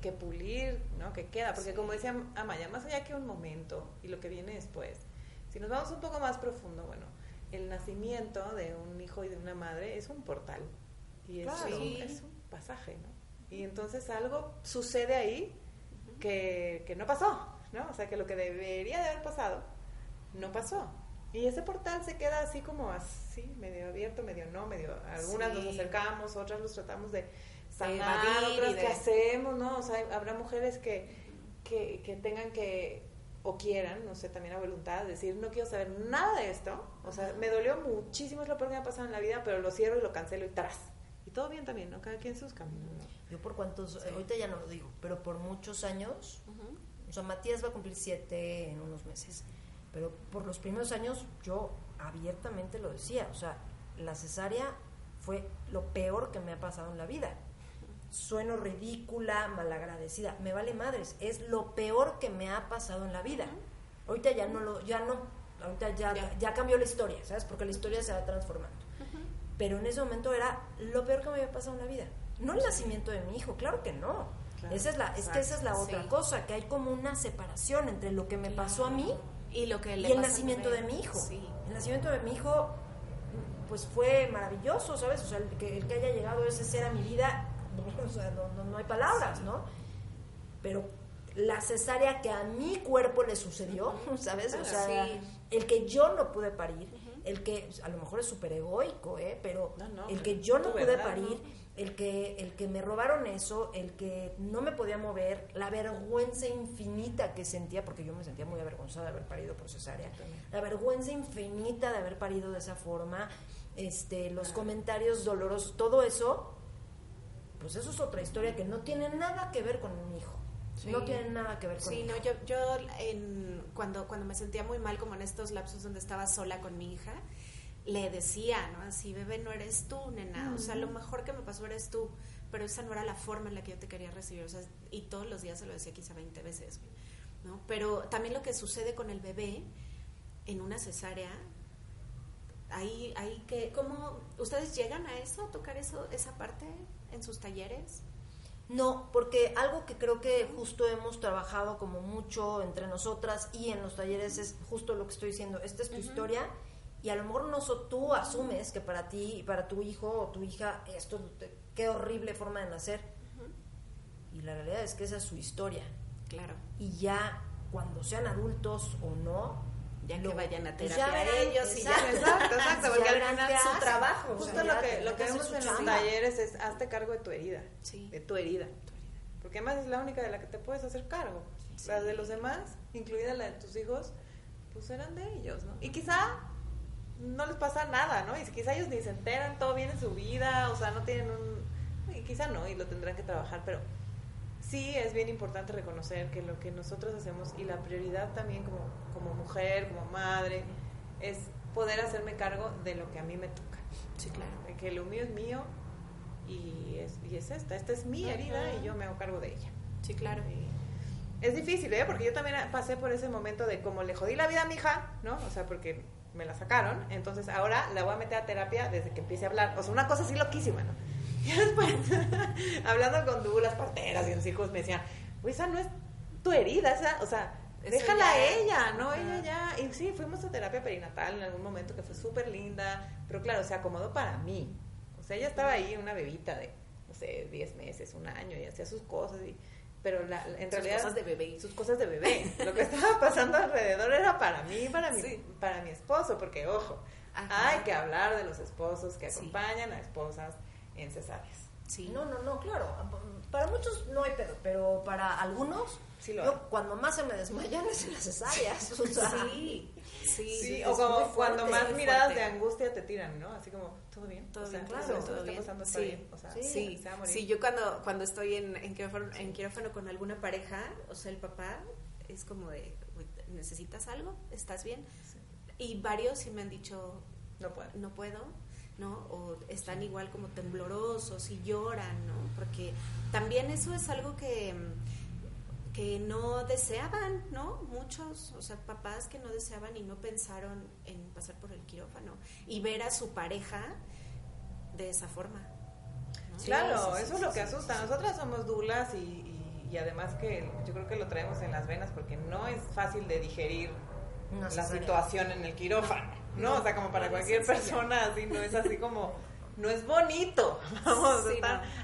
que pulir, ¿no? Que queda, porque como decía Amaya, más allá que un momento y lo que viene después, si nos vamos un poco más profundo, bueno, el nacimiento de un hijo y de una madre es un portal y es, un, es un pasaje, ¿no? Y entonces algo sucede ahí que, que no pasó, ¿no? O sea, que lo que debería de haber pasado no pasó. Y ese portal se queda así como así, medio abierto, medio no, medio... Algunas Sí. nos acercamos, otras los tratamos de sanar, otras de- que hacemos, ¿no? O sea, habrá mujeres que, que, que tengan que, o quieran, no sé, también a voluntad, decir, no quiero saber nada de esto. O sea, me dolió muchísimo, es lo peor que me ha pasado en la vida, pero lo cierro y lo cancelo y tras. Y todo bien también, ¿no? Cada quien sus caminos, ¿no? Yo por cuántos, Sí. ahorita ya no lo digo, pero por muchos años, o sea, Matías va a cumplir siete en unos meses, pero por los primeros años yo abiertamente lo decía, o sea, la cesárea fue lo peor que me ha pasado en la vida. Sueno ridícula, malagradecida, me vale madres, es lo peor que me ha pasado en la vida. Ahorita ya no lo, ya no, ahorita ya, Ya. ya cambió la historia, ¿sabes? Porque la historia se va transformando. Pero en ese momento era lo peor que me había pasado en la vida. No el nacimiento de mi hijo, claro que no. Claro, esa es la, es que esa es la otra sí. cosa, que hay como una separación entre lo que me pasó a mí Y lo que y le el pasa al nacimiento de mi hijo. Sí. El nacimiento de mi hijo, pues fue maravilloso, ¿sabes? O sea, el que, el que haya llegado ese ser a mi vida, o sea, no, no- no hay palabras, ¿no? Pero la cesárea que a mi cuerpo le sucedió, ¿sabes? O Claro, sea, sí. el que yo no pude parir, el que a lo mejor es súper egoico, ¿eh? Pero No, no, el que yo no pude verdad, parir, ¿no? el que, el que me robaron eso, el que no me podía mover, la vergüenza infinita que sentía, porque yo me sentía muy avergonzada de haber parido por cesárea, la vergüenza infinita de haber parido de esa forma, este, los comentarios dolorosos, todo eso, pues eso es otra historia que no tiene nada que ver con mi hijo. Sí. No tiene nada que ver con Sí, mi no, hijo. yo, yo en, cuando, cuando me sentía muy mal, como en estos lapsos donde estaba sola con mi hija, le decía, ¿no? Así, bebé, no eres tú, nena. O sea, lo mejor que me pasó eres tú. Pero esa no era la forma en la que yo te quería recibir. O sea, y todos los días se lo decía quizá 20 veces, ¿no? Pero también lo que sucede con el bebé en una cesárea, ahí, ahí que, ¿cómo, ustedes llegan a eso, a tocar eso, esa parte en sus talleres? No, porque algo que creo que justo hemos trabajado como mucho entre nosotras y en los talleres es justo lo que estoy diciendo. Esta es tu historia y a lo mejor no so- tú asumes que para ti y para tu hijo o tu hija esto qué horrible forma de nacer. Y la realidad es que esa es su historia. Claro. Y ya cuando sean adultos o no, Ya que vayan a pues terapia ya verán, ellos y ya. exacto. Exacto, exacto, porque Ya al final su trabajo. Justo lo ya que, lo que vemos en los talleres es hazte cargo de tu herida. Sí. De tu herida. Porque además es la única de la que te puedes hacer cargo. Las de los demás, incluida la de tus hijos, pues eran de ellos, ¿no? Y quizá no les pasa nada, ¿no? Y quizá ellos ni se enteran, todo bien en su vida, o sea, no tienen un... Y quizá no, y lo tendrán que trabajar, pero sí es bien importante reconocer que lo que nosotros hacemos y la prioridad también como, como mujer, como madre, es poder hacerme cargo de lo que a mí me toca. Sí, claro. De que lo mío es mío y es, y es esta, esta es mi herida y yo me hago cargo de ella. Sí, claro. Y es difícil, ¿eh? Porque yo también pasé por ese momento de como le jodí la vida a mi hija, ¿no? O sea, porque me la sacaron, entonces ahora la voy a meter a terapia desde que empiece a hablar. O sea, una cosa así loquísima, ¿no? Y después, hablando con tú, las parteras y los hijos me decían, "Güey, esa no es tu herida, esa, o sea, Eso déjala a ella, ¿no? Ajá. Ella ya. Y sí, fuimos a terapia perinatal en algún momento que fue súper linda, pero claro, se acomodó para mí. O sea, ella estaba ahí, una bebita de, no sé, 10 meses, un año, y hacía sus cosas, y, pero la, en Sus realidad... cosas de bebé. Sus cosas de bebé. Lo que estaba pasando alrededor era para mí, para mi, Sí. para mi esposo, porque, ojo, hay que hablar de los esposos que acompañan a esposas en cesáreas. Sí. No, no, no, claro. Para muchos no hay pedo, pero para algunos, yo cuando más se me desmayan es en las cesáreas. O sea, sí, sí, o como cuando más miradas de angustia te tiran, ¿no? Así como, ¿todo bien? Todo bien, claro. todo bien. Pasando, sí. Bien. O sea, sí, sí. yo cuando, cuando estoy en, en, quirófano, en quirófano con alguna pareja, o sea, el papá es como de, ¿necesitas algo? ¿Estás bien? Y varios sí me han dicho, no puedo. No puedo ¿no? O están igual como temblorosos y lloran, ¿no? Porque también eso es algo que, que no deseaban, ¿no? Muchos, o sea, papás que no deseaban y no pensaron en pasar por el quirófano y ver a su pareja de esa forma. claro, eso es lo que asusta. Nosotras somos dulas y, y, además que yo creo que lo traemos en las venas porque no es fácil de digerir la situación en el quirófano. ¿No? O sea, como para cualquier persona, así, no es así como, no es bonito, vamos,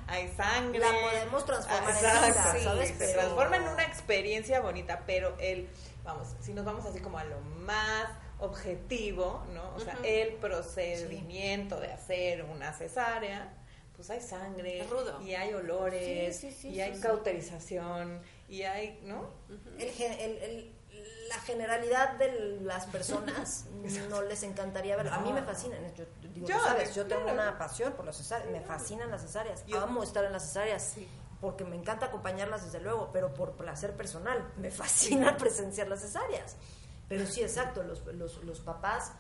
hay sangre. La podemos transformar en ¿sabes? Se transforma en una experiencia bonita, pero el, vamos, si nos vamos así como a lo más objetivo, ¿no? O sea, el procedimiento de hacer una cesárea, pues hay sangre, y hay olores, y hay cauterización, y hay, ¿no? el, el la generalidad de las personas no les encantaría verlo. A mí me fascinan, yo, digo, sabes, yo tengo una pasión por las cesáreas, me fascinan las cesáreas, amo estar en las cesáreas. Porque me encanta acompañarlas desde luego, pero por placer personal, me fascina presenciar las cesáreas. Pero sí, exacto, los, los, los papás,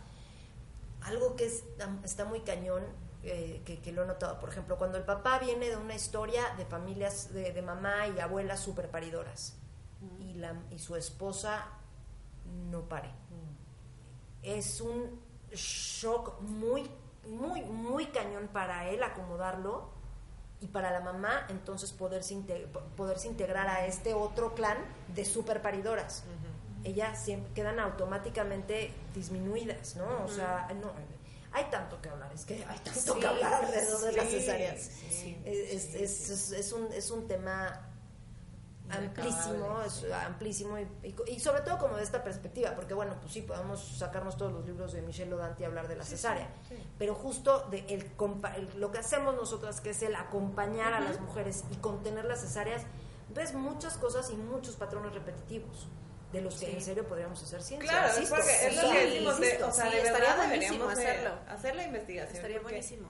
algo que es, está muy cañón, eh, que, lo he notado. Por ejemplo, cuando el papá viene de una historia de familias de, de mamá y abuelas super paridoras y, la, y su esposa no pare. Es un shock muy, muy, muy cañón para él acomodarlo y para la mamá entonces poderse, poderse integrar a este otro clan de super paridoras. Ellas siempre quedan automáticamente disminuidas, ¿no? O sea, no, hay tanto que hablar, es que hay tanto que hablar alrededor de las cesáreas. es, es, es, un, es un tema amplísimo, es amplísimo y, sobre todo como de esta perspectiva, porque bueno, pues sí, podemos sacarnos todos los libros de Michelle Odanti a hablar de la cesárea, pero justo de el, lo que hacemos nosotras, que es el acompañar a las mujeres y contener las cesáreas, ves muchas cosas y muchos patrones repetitivos de los que en serio podríamos hacer ciencia. Claro, es, porque es lo que decimos, de, o sea, de estaría buenísimo hacerlo. hacer la investigación. Estaría buenísimo.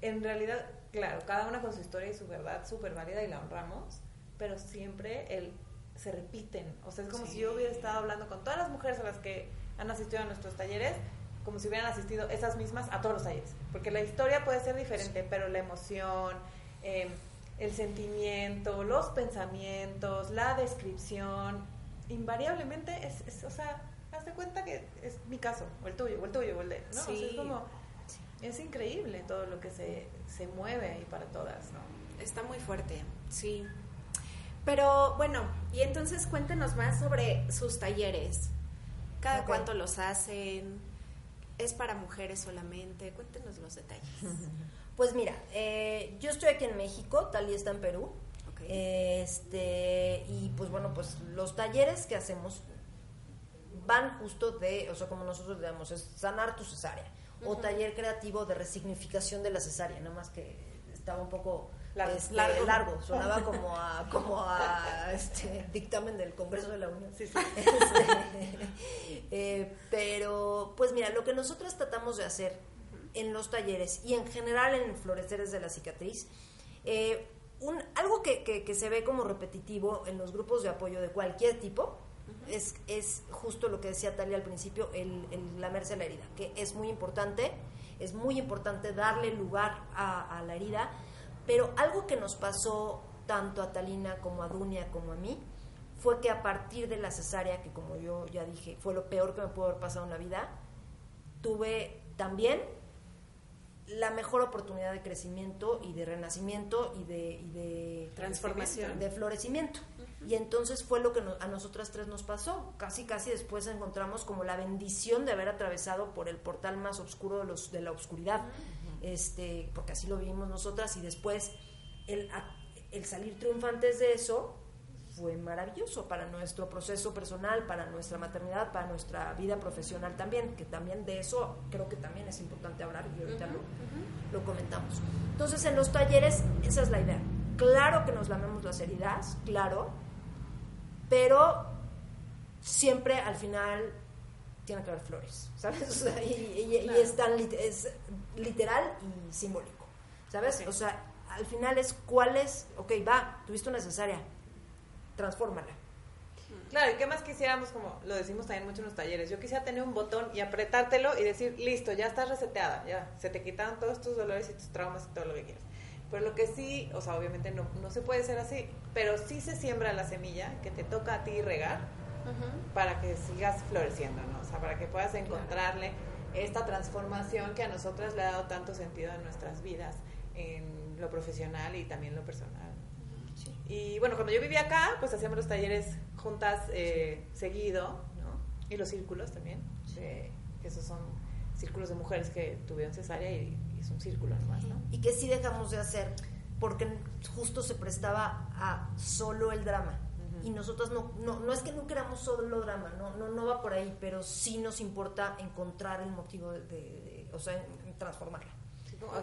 En realidad, claro, cada una con su historia y su verdad súper válida y la honramos, pero siempre el, se repiten. O sea, es como si yo hubiera estado hablando con todas las mujeres a las que han asistido a nuestros talleres, como si hubieran asistido esas mismas a todos los talleres. Porque la historia puede ser diferente, pero la emoción, em, el sentimiento, los pensamientos, la descripción, invariablemente es, es, o sea, haz de cuenta que es mi caso, o el tuyo, o el tuyo, o el de, ¿no? es como, es increíble todo lo que se, se mueve ahí para todas, ¿no? Está muy fuerte, sí. Pero bueno, y entonces cuéntenos más sobre sus talleres. ¿Cada cuánto los hacen? ¿Es para mujeres solamente? Cuéntenos los detalles. Pues mira, eh, yo estoy aquí en México, Talía está en Perú. Este, y pues bueno, pues los talleres que hacemos van justo de, o sea, como nosotros digamos, es sanar tu cesárea. O taller creativo de resignificación de la cesárea, nada más que estaba un poco este, largo. largo. sonaba como a, como a este, dictamen del Congreso de la Unión. Este, eh, pero, pues mira, lo que nosotros tratamos de hacer en los talleres y en general en Floreceres de la Cicatriz, eh, un, algo que, que, se ve como repetitivo en los grupos de apoyo de cualquier tipo, es, es, justo lo que decía Talia al principio, el, el, lamerse la herida, que es muy importante, es muy importante darle lugar a, a la herida, pero algo que nos pasó tanto a Talina como a Dunia como a mí fue que a partir de la cesárea, que como yo ya dije, fue lo peor que me pudo haber pasado en la vida, tuve también la mejor oportunidad de crecimiento y de renacimiento y de, transformación, de florecimiento. Y entonces fue lo que a nosotras tres nos pasó. Casi, casi después encontramos como la bendición de haber atravesado por el portal más oscuro de, los, de la oscuridad este, porque así lo vivimos nosotras, y después el, el salir triunfantes de eso fue maravilloso para nuestro proceso personal, para nuestra maternidad, para nuestra vida profesional también, que también de eso creo que también es importante hablar y ahorita lo, lo comentamos. Entonces, en los talleres, esa es la idea. Claro que nos lamemos las heridas, claro, pero siempre al final tiene que haber flores, ¿sabes? y, es, tan es literal y simbólico, ¿sabes? O sea, al final es cuál es, ok, va, tuviste una cesárea, transfórmala. Claro, ¿y qué más quisiéramos, como lo decimos también mucho en los talleres? Yo quisiera tener un botón y apretártelo y decir, listo, ya estás reseteada, ya, se te quitaron todos tus dolores y tus traumas y todo lo que quieras. Pero lo que sí, o sea, obviamente no, no se puede ser así, pero sí se siembra la semilla que te toca a ti regar para que sigas floreciendo, ¿no? O sea, para que puedas encontrarle esta transformación que a nosotras le ha dado tanto sentido en nuestras vidas, en lo profesional y también lo personal. Y bueno, cuando yo vivía acá, pues hacíamos los talleres juntas eh, seguido, ¿no? Y los círculos también, que esos son círculos de mujeres que tuvieron cesárea y, es un círculo nomás, ¿no? Y que sí dejamos de hacer porque justo se prestaba a solo el drama y nosotros no, no, no es que no queramos solo drama, no, no, no va por ahí, pero sí nos importa encontrar el motivo de, o sea, transformarla.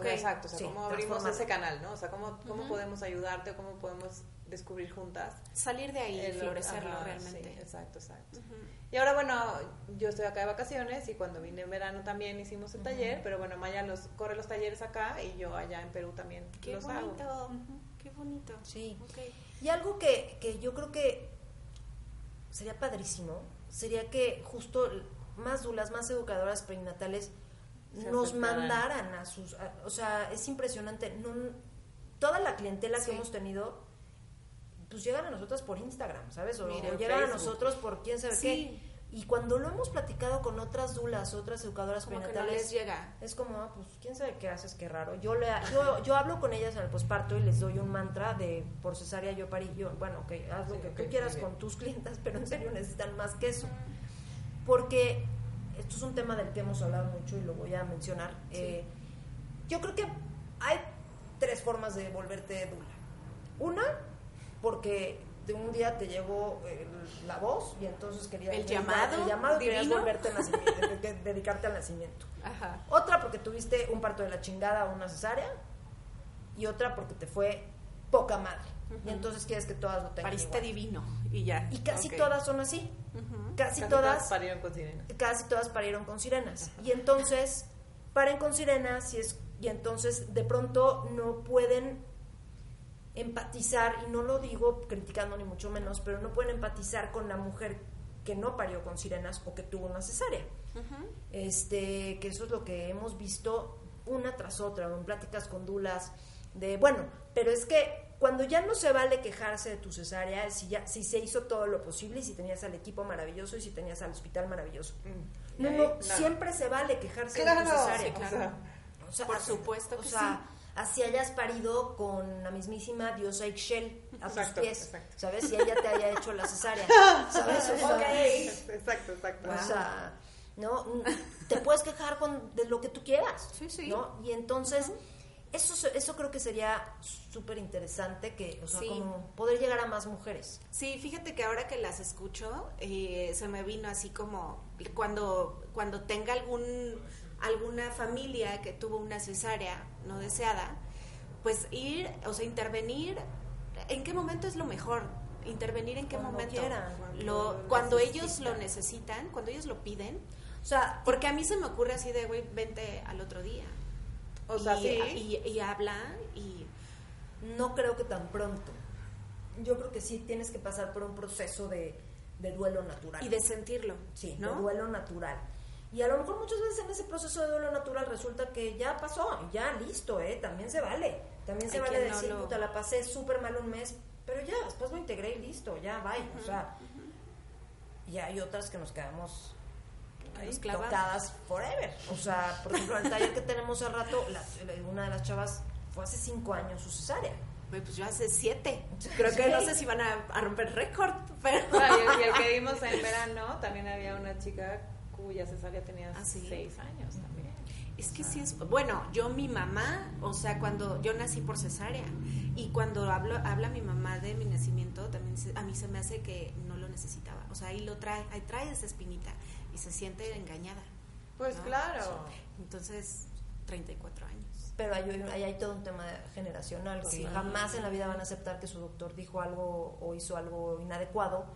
Exacto, o sea, cómo abrimos ese canal, ¿no? O sea, cómo, cómo podemos ayudarte o cómo podemos descubrir juntas. Salir de ahí, y florecerlo realmente. exacto, exacto. Y ahora, bueno, yo estoy acá de vacaciones y cuando vine en verano también hicimos el taller, pero bueno, Maya los, corre los talleres acá y yo allá en Perú también Qué los bonito. hago. Qué bonito. Sí. Y algo que, que yo creo que sería padrísimo, sería que justo más dulas, más educadoras perinatales nos mandaran a sus, o sea, es impresionante, no, toda la clientela que hemos tenido, pues llegan a nosotros por Instagram, ¿sabes? O, llegan a nosotros por quién sabe qué. Y cuando lo hemos platicado con otras dulas, otras educadoras perinatales, llega. es como, ah, pues quién sabe qué haces, qué raro. Yo, le, yo, hablo con ellas en el posparto y les doy un mantra de por cesárea yo parí, yo, bueno, ok, haz lo que tú quieras con tus clientas, pero en serio necesitan más que eso. Porque esto es un tema del que hemos hablado mucho y lo voy a mencionar. Eh, yo creo que hay tres formas de volverte dula. Una, porque de un día te llegó la voz y entonces querías el llamado, el llamado querías volverte dedicarte al nacimiento. Otra porque tuviste un parto de la chingada o una cesárea y otra porque te fue poca madre. Y entonces quieres que todas lo tengan. Pariste divino y ya. Y casi todas son así. Casi, todas, parieron con sirenas. Casi todas parieron con sirenas. Y entonces paren con sirenas y es y entonces de pronto no pueden empatizar, y no lo digo criticando ni mucho menos, pero no pueden empatizar con la mujer que no parió con sirenas o que tuvo una cesárea. este, que eso es lo que hemos visto una tras otra, en pláticas con dulas, de, bueno, pero es que cuando ya no se vale quejarse de tu cesárea, si, ya, si se hizo todo lo posible y si tenías al equipo maravilloso y si tenías al hospital maravilloso. Mm. No, no, siempre se vale quejarse de tu cesárea. Por supuesto que o sea, así hayas parido con la mismísima diosa Ixchel a tus pies, ¿sabes? Si ella te haya hecho la cesárea, ¿sabes? Exacto, exacto. O sea, ¿no? Te puedes quejar con, de lo que tú quieras, sí, sí. ¿no? Y entonces, eso, eso creo que sería súper interesante, que, o sea, como poder llegar a más mujeres. Sí, fíjate que ahora que las escucho, eh, se me vino así como cuando, cuando tenga algún alguna familia que tuvo una cesárea no deseada, pues ir, o sea, intervenir, ¿en qué momento es lo mejor? Intervenir en qué momento. cuando, lo, cuando ellos lo necesitan, cuando ellos lo piden. O sea, porque a mí se me ocurre así de, güey, vente al otro día. O sea, y, y, habla y... No creo que tan pronto. Yo creo que sí tienes que pasar por un proceso de, de duelo natural. Y de sentirlo. Sí, ¿no? de duelo natural. Y a lo mejor muchas veces en ese proceso de duelo natural resulta que ya pasó, ya listo, ¿eh? También se vale. También se vale decir, puta, la pasé súper mal un mes, pero ya, después lo integré y listo, ya, bye. O sea, y hay otras que nos quedamos ahí, tocadas forever. O sea, por ejemplo, el taller que tenemos al rato, una de las chavas fue hace cinco años su cesárea. Pues yo hace siete. Creo que no sé si van a, romper récord, pero... y el que vimos en verano, también había una chica cuya cesárea tenía seis años también. Es que sí es, bueno, yo mi mamá, o sea, cuando yo nací por cesárea y cuando hablo, habla mi mamá de mi nacimiento, también a mí se me hace que no lo necesitaba. O sea, ahí lo trae, ahí trae esa espinita y se siente engañada. Pues claro. Entonces, 34 años pero ahí, hay todo un tema generacional, jamás en la vida van a aceptar que su doctor dijo algo o hizo algo inadecuado,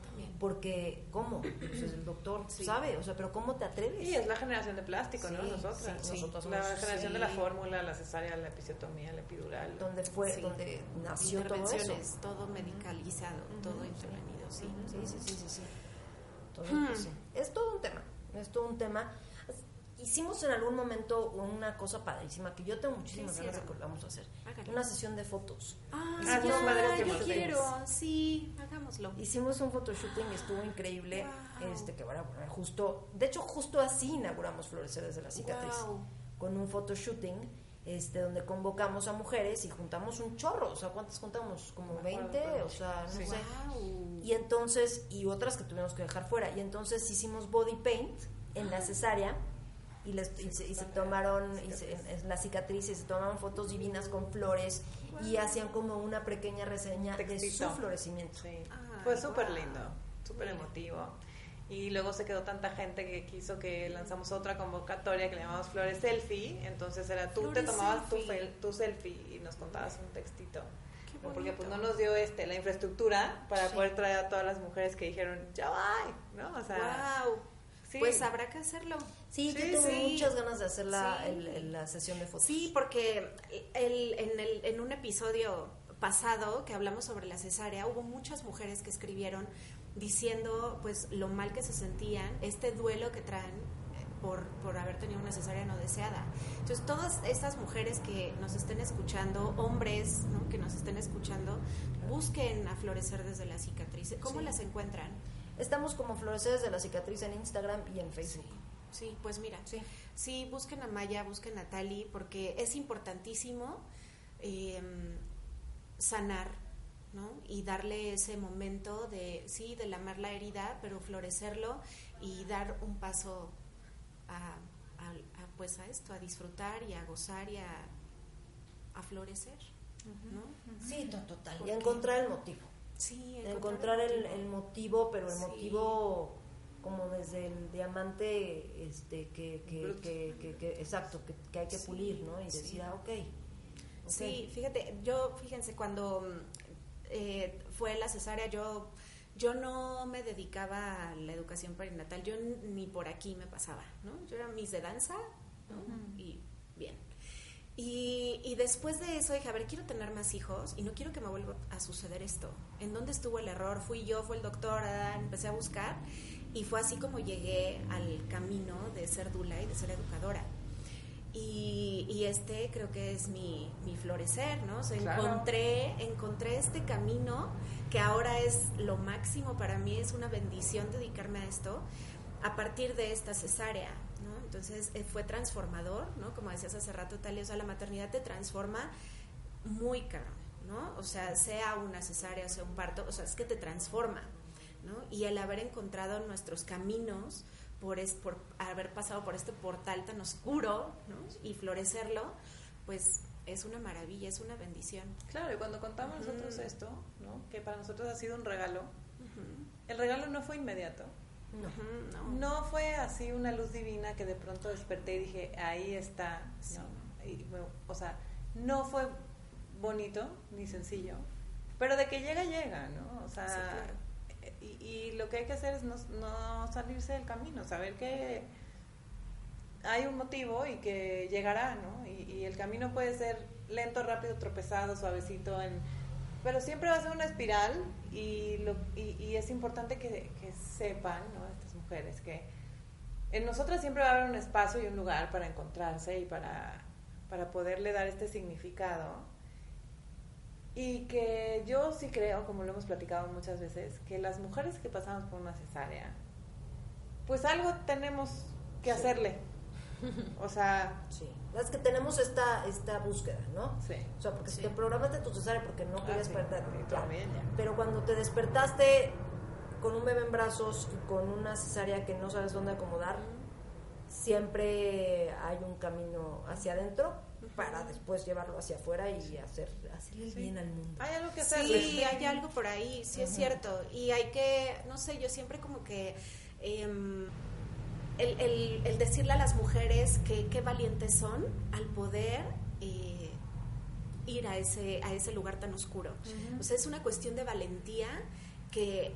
porque ¿cómo? Pues el doctor sabe, o sea, pero ¿cómo te atreves? Sí, es la generación de plástico, ¿no? Nosotras. Nosotros la generación de la fórmula, la cesárea, la episiotomía, la epidural. Donde fue, donde nació todo eso. todo medicalizado, todo intervenido, sí. Sí, sí, sí, sí. Hmm. Es todo un tema, es todo un tema hicimos en algún momento una cosa padrísima que yo tengo muchísimas ganas de que vamos a hacer. Una sesión de fotos. Ah, ah yo quiero. Sí, hagámoslo. Hicimos un photoshooting y estuvo increíble. Este, que bueno, justo, de hecho, justo así inauguramos Florecer desde la cicatriz. Con un photoshooting. Este, donde convocamos a mujeres y juntamos un chorro, o sea, ¿cuántas juntamos? Como 20, o sea, no sé. Y entonces, y otras que tuvimos que dejar fuera. Y entonces hicimos body paint en la cesárea y, les, y, se, tomaron y la cicatriz y se tomaron fotos divinas con flores y hacían como una pequeña reseña de su florecimiento. Fue súper lindo, súper emotivo. Y luego se quedó tanta gente que quiso que lanzamos otra convocatoria que le llamamos Flores Selfie. Entonces era tú te tomabas tu, tu, selfie y nos contabas un textito. Porque pues no nos dio este la infraestructura para poder traer a todas las mujeres que dijeron, ya va, ¿no? O sea, wow. Pues habrá que hacerlo. Sí, yo tengo muchas ganas de hacer la, la, sesión de fotos. Sí, porque el, en, el, en un episodio pasado que hablamos sobre la cesárea, hubo muchas mujeres que escribieron diciendo pues lo mal que se sentían, este duelo que traen por, por, haber tenido una cesárea no deseada. Entonces, todas estas mujeres que nos estén escuchando, hombres ¿no? que nos estén escuchando, busquen a florecer desde la cicatriz. ¿Cómo las encuentran? Estamos como Floreces de la Cicatriz en Instagram y en Facebook. Sí, pues mira, sí. sí, busquen a Maya, busquen a Tali, porque es importantísimo em, sanar, ¿no? Y darle ese momento de, sí, de lamar la herida, pero florecerlo y dar un paso a, pues a esto, a disfrutar y a gozar y a, florecer, ¿no? Sí, total. Y encontrar el motivo. Sí, encontrar, el, motivo. pero el motivo como desde el diamante este que, que, que, exacto que, hay que pulir no y decir ah okay, sí fíjate yo fíjense cuando eh, fue la cesárea yo yo no me dedicaba a la educación perinatal yo ni por aquí me pasaba no yo era mis de danza y bien y, después de eso dije, a ver, quiero tener más hijos y no quiero que me vuelva a suceder esto. ¿En dónde estuvo el error? Fui yo, fue el doctor, empecé a buscar y fue así como llegué al camino de ser dula y de ser educadora. Y, este creo que es mi, florecer, ¿no? encontré, encontré este camino que ahora es lo máximo para mí, es una bendición dedicarme a esto a partir de esta cesárea, entonces eh, fue transformador, ¿no? Como decías hace rato, Talia, o sea, la maternidad te transforma muy caro, ¿no? O sea, sea una cesárea, sea un parto, o sea, es que te transforma, ¿no? Y el haber encontrado nuestros caminos por, es, por haber pasado por este portal tan oscuro, ¿no? Y florecerlo, pues es una maravilla, es una bendición. Claro, y cuando contamos nosotros esto, ¿no? Que para nosotros ha sido un regalo, el regalo no fue inmediato no, no. fue así una luz divina que de pronto desperté y dije, ahí está. o sea, no fue bonito ni sencillo, pero de que llega, llega, ¿no? O sea, y, lo que hay que hacer es no, no salirse del camino, saber que hay un motivo y que llegará, ¿no? Y, y, el camino puede ser lento, rápido, tropezado, suavecito, en, pero siempre va a ser una espiral y, lo, y, es importante que, sepan, ¿no? Estas mujeres, que en nosotras siempre va a haber un espacio y un lugar para encontrarse y para, para poderle dar este significado. Y que yo sí creo, como lo hemos platicado muchas veces, que las mujeres que pasamos por una cesárea, pues algo tenemos que hacerle o sea... Sí. Es que tenemos esta, esta búsqueda, ¿no? Sí. O sea, porque si te programaste tu cesárea porque no querías ah, perder. Pero cuando te despertaste con un bebé en brazos y con una cesárea que no sabes dónde acomodar, siempre hay un camino hacia adentro para después llevarlo hacia afuera y hacer hacerle el bien al mundo. Hay algo que hacer. Sí, hay algo por ahí, sí es cierto. Y hay que, no sé, yo siempre como que... em, el, el- el decirle a las mujeres que qué valientes son al poder eh, ir a ese, a ese lugar tan oscuro. O sea, es una cuestión de valentía que,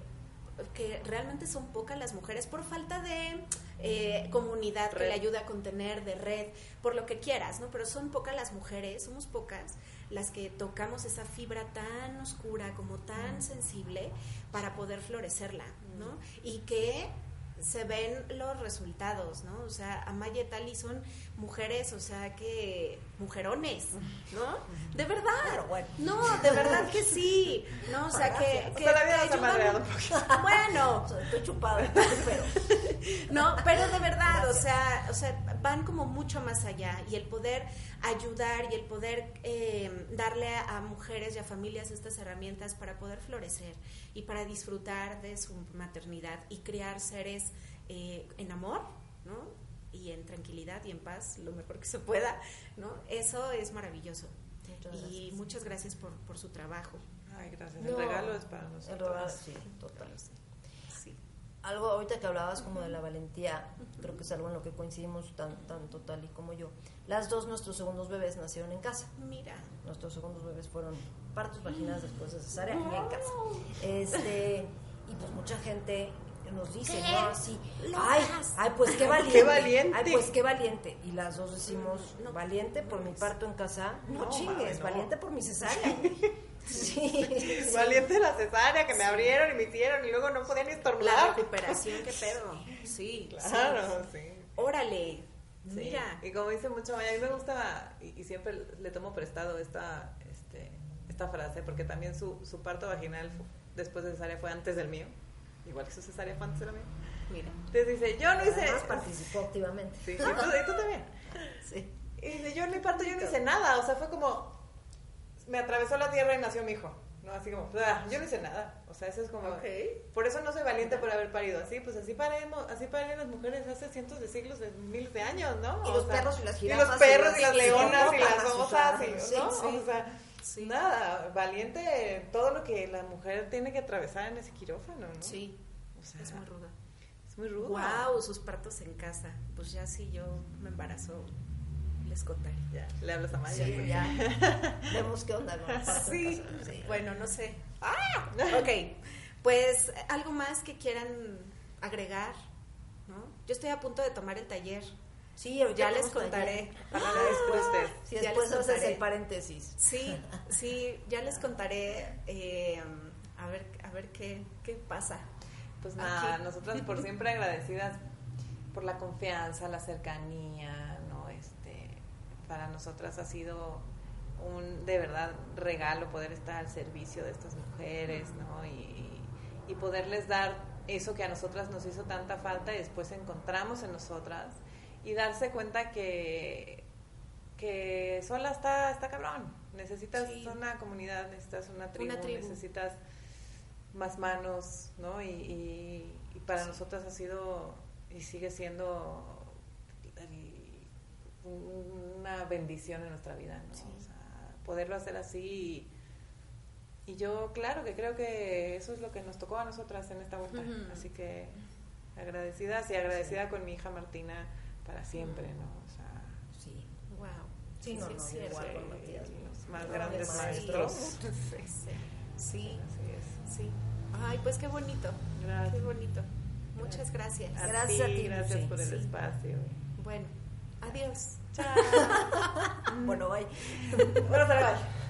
que realmente son pocas las mujeres por falta de eh, comunidad que le ayuda a contener, de red, por lo que quieras, ¿no? Pero son pocas las mujeres, somos pocas las que tocamos esa fibra tan oscura, como tan sensible, para poder florecerla, ¿no? Y que se ven los resultados, ¿no? O sea, Amaya y Tali son mujeres, o sea, que mujerones, ¿no? De verdad. Pero bueno. No, de verdad que sí. No, o sea, que, Gracias. que ha ayudan- madreado poquito. Bueno, O sea, estoy chupada, pero no, pero de verdad, o sea, o sea, van como mucho más allá y el poder ayudar y el poder eh, darle a, a mujeres y a familias estas herramientas para poder florecer y para disfrutar de su maternidad y crear seres eh, en amor, ¿no? Y en tranquilidad y en paz, lo mejor que se pueda, ¿no? Eso es maravilloso. Muchas y gracias. muchas gracias por, por su trabajo. Ay, gracias. No, el regalo es para el nosotros. regalo, sí, total. Sí. Algo ahorita que hablabas como de la valentía, creo que es algo en lo que coincidimos tan, tanto Tali como yo. Las dos, nuestros segundos bebés nacieron en casa. Mira. Nuestros segundos bebés fueron partos vaginales después de cesárea y en casa. Este, y pues mucha gente nos dice, ¿no? Así, ay, ay, pues qué valiente. valiente. Ay, pues qué valiente. Y las dos decimos, valiente por mi parto en casa. No, No, chingues, no. valiente por mi cesárea. Sí. Valiente la cesárea que me abrieron y me hicieron y luego no podía ni La estornudar. recuperación, qué pedo. Sí, Claro, sí. sí. Órale. Sí. Mira. Y como dice mucho Maya, a mí me gusta y, y siempre le tomo prestado esta, este, esta frase porque también su, su parto vaginal después de cesárea fue antes del mío. Igual que su cesárea la mía. Mira. Entonces dice, yo no hice... Además participó activamente. Sí, y tú, y tú también. Sí. Y dice, yo en mi parto yo no hice nada, o sea, fue como, me atravesó la tierra y nació mi hijo, ¿no? Así como, "Ah, yo no hice nada, o sea, eso es como, Ok. por eso no soy valiente por haber parido así, pues así paremos, así paren las mujeres hace cientos de siglos, de miles de años, ¿no? Y O los sea, perros y las Y jirafas los perros y y las las leonas y las osas, y, ¿no? sí, O sea, Sí. nada, valiente en todo lo que la mujer tiene que atravesar en ese quirófano, ¿no? Sí, O sea, es muy ruda. es muy rudo. Wow, sus partos en casa. Pues ya si yo me embarazo, les contaré. Ya, le hablas a Maya. Sí, porque- ya. Vemos qué onda con el parto en Sí. casa. Sí. Bueno, no sé. ¡Ah! Ok, pues algo más que quieran agregar, ¿no? Yo estoy a punto de tomar el taller. Sí, ahorita Ya les contaré. Después Si después haces el paréntesis. Sí, sí, ya les contaré eh, a ver, a ver qué, qué pasa. Pues nada, Aquí. nosotras por siempre agradecidas por la confianza, la cercanía, ¿no? Este, para nosotras ha sido un de verdad regalo poder estar al servicio de estas mujeres, ¿no? Y, y poderles dar eso que a nosotras nos hizo tanta falta y después encontramos en nosotras y darse cuenta que que sola está está cabrón. Necesitas Sí. una comunidad, necesitas una tribu, Una tribu. necesitas más manos, ¿no? Y, y- y para nosotras ha sido y sigue siendo el- una bendición en nuestra vida, ¿no? Sí. O sea, poderlo hacer así. Y, y yo, claro, que creo que eso es lo que nos tocó a nosotras en esta vuelta. Así que agradecidas y agradecida con mi hija Martina para siempre, ¿no? O sea, Sí. Wow. Sí, no, no, igual con Matías. los más Grandes maestros. Sí, sí, Así es. sí. Ay, pues qué bonito. Gracias. Qué bonito. Muchas gracias. A Gracias a ti, gracias por el Sí. espacio. Bueno, adiós. Bueno, bye. Bueno, bye.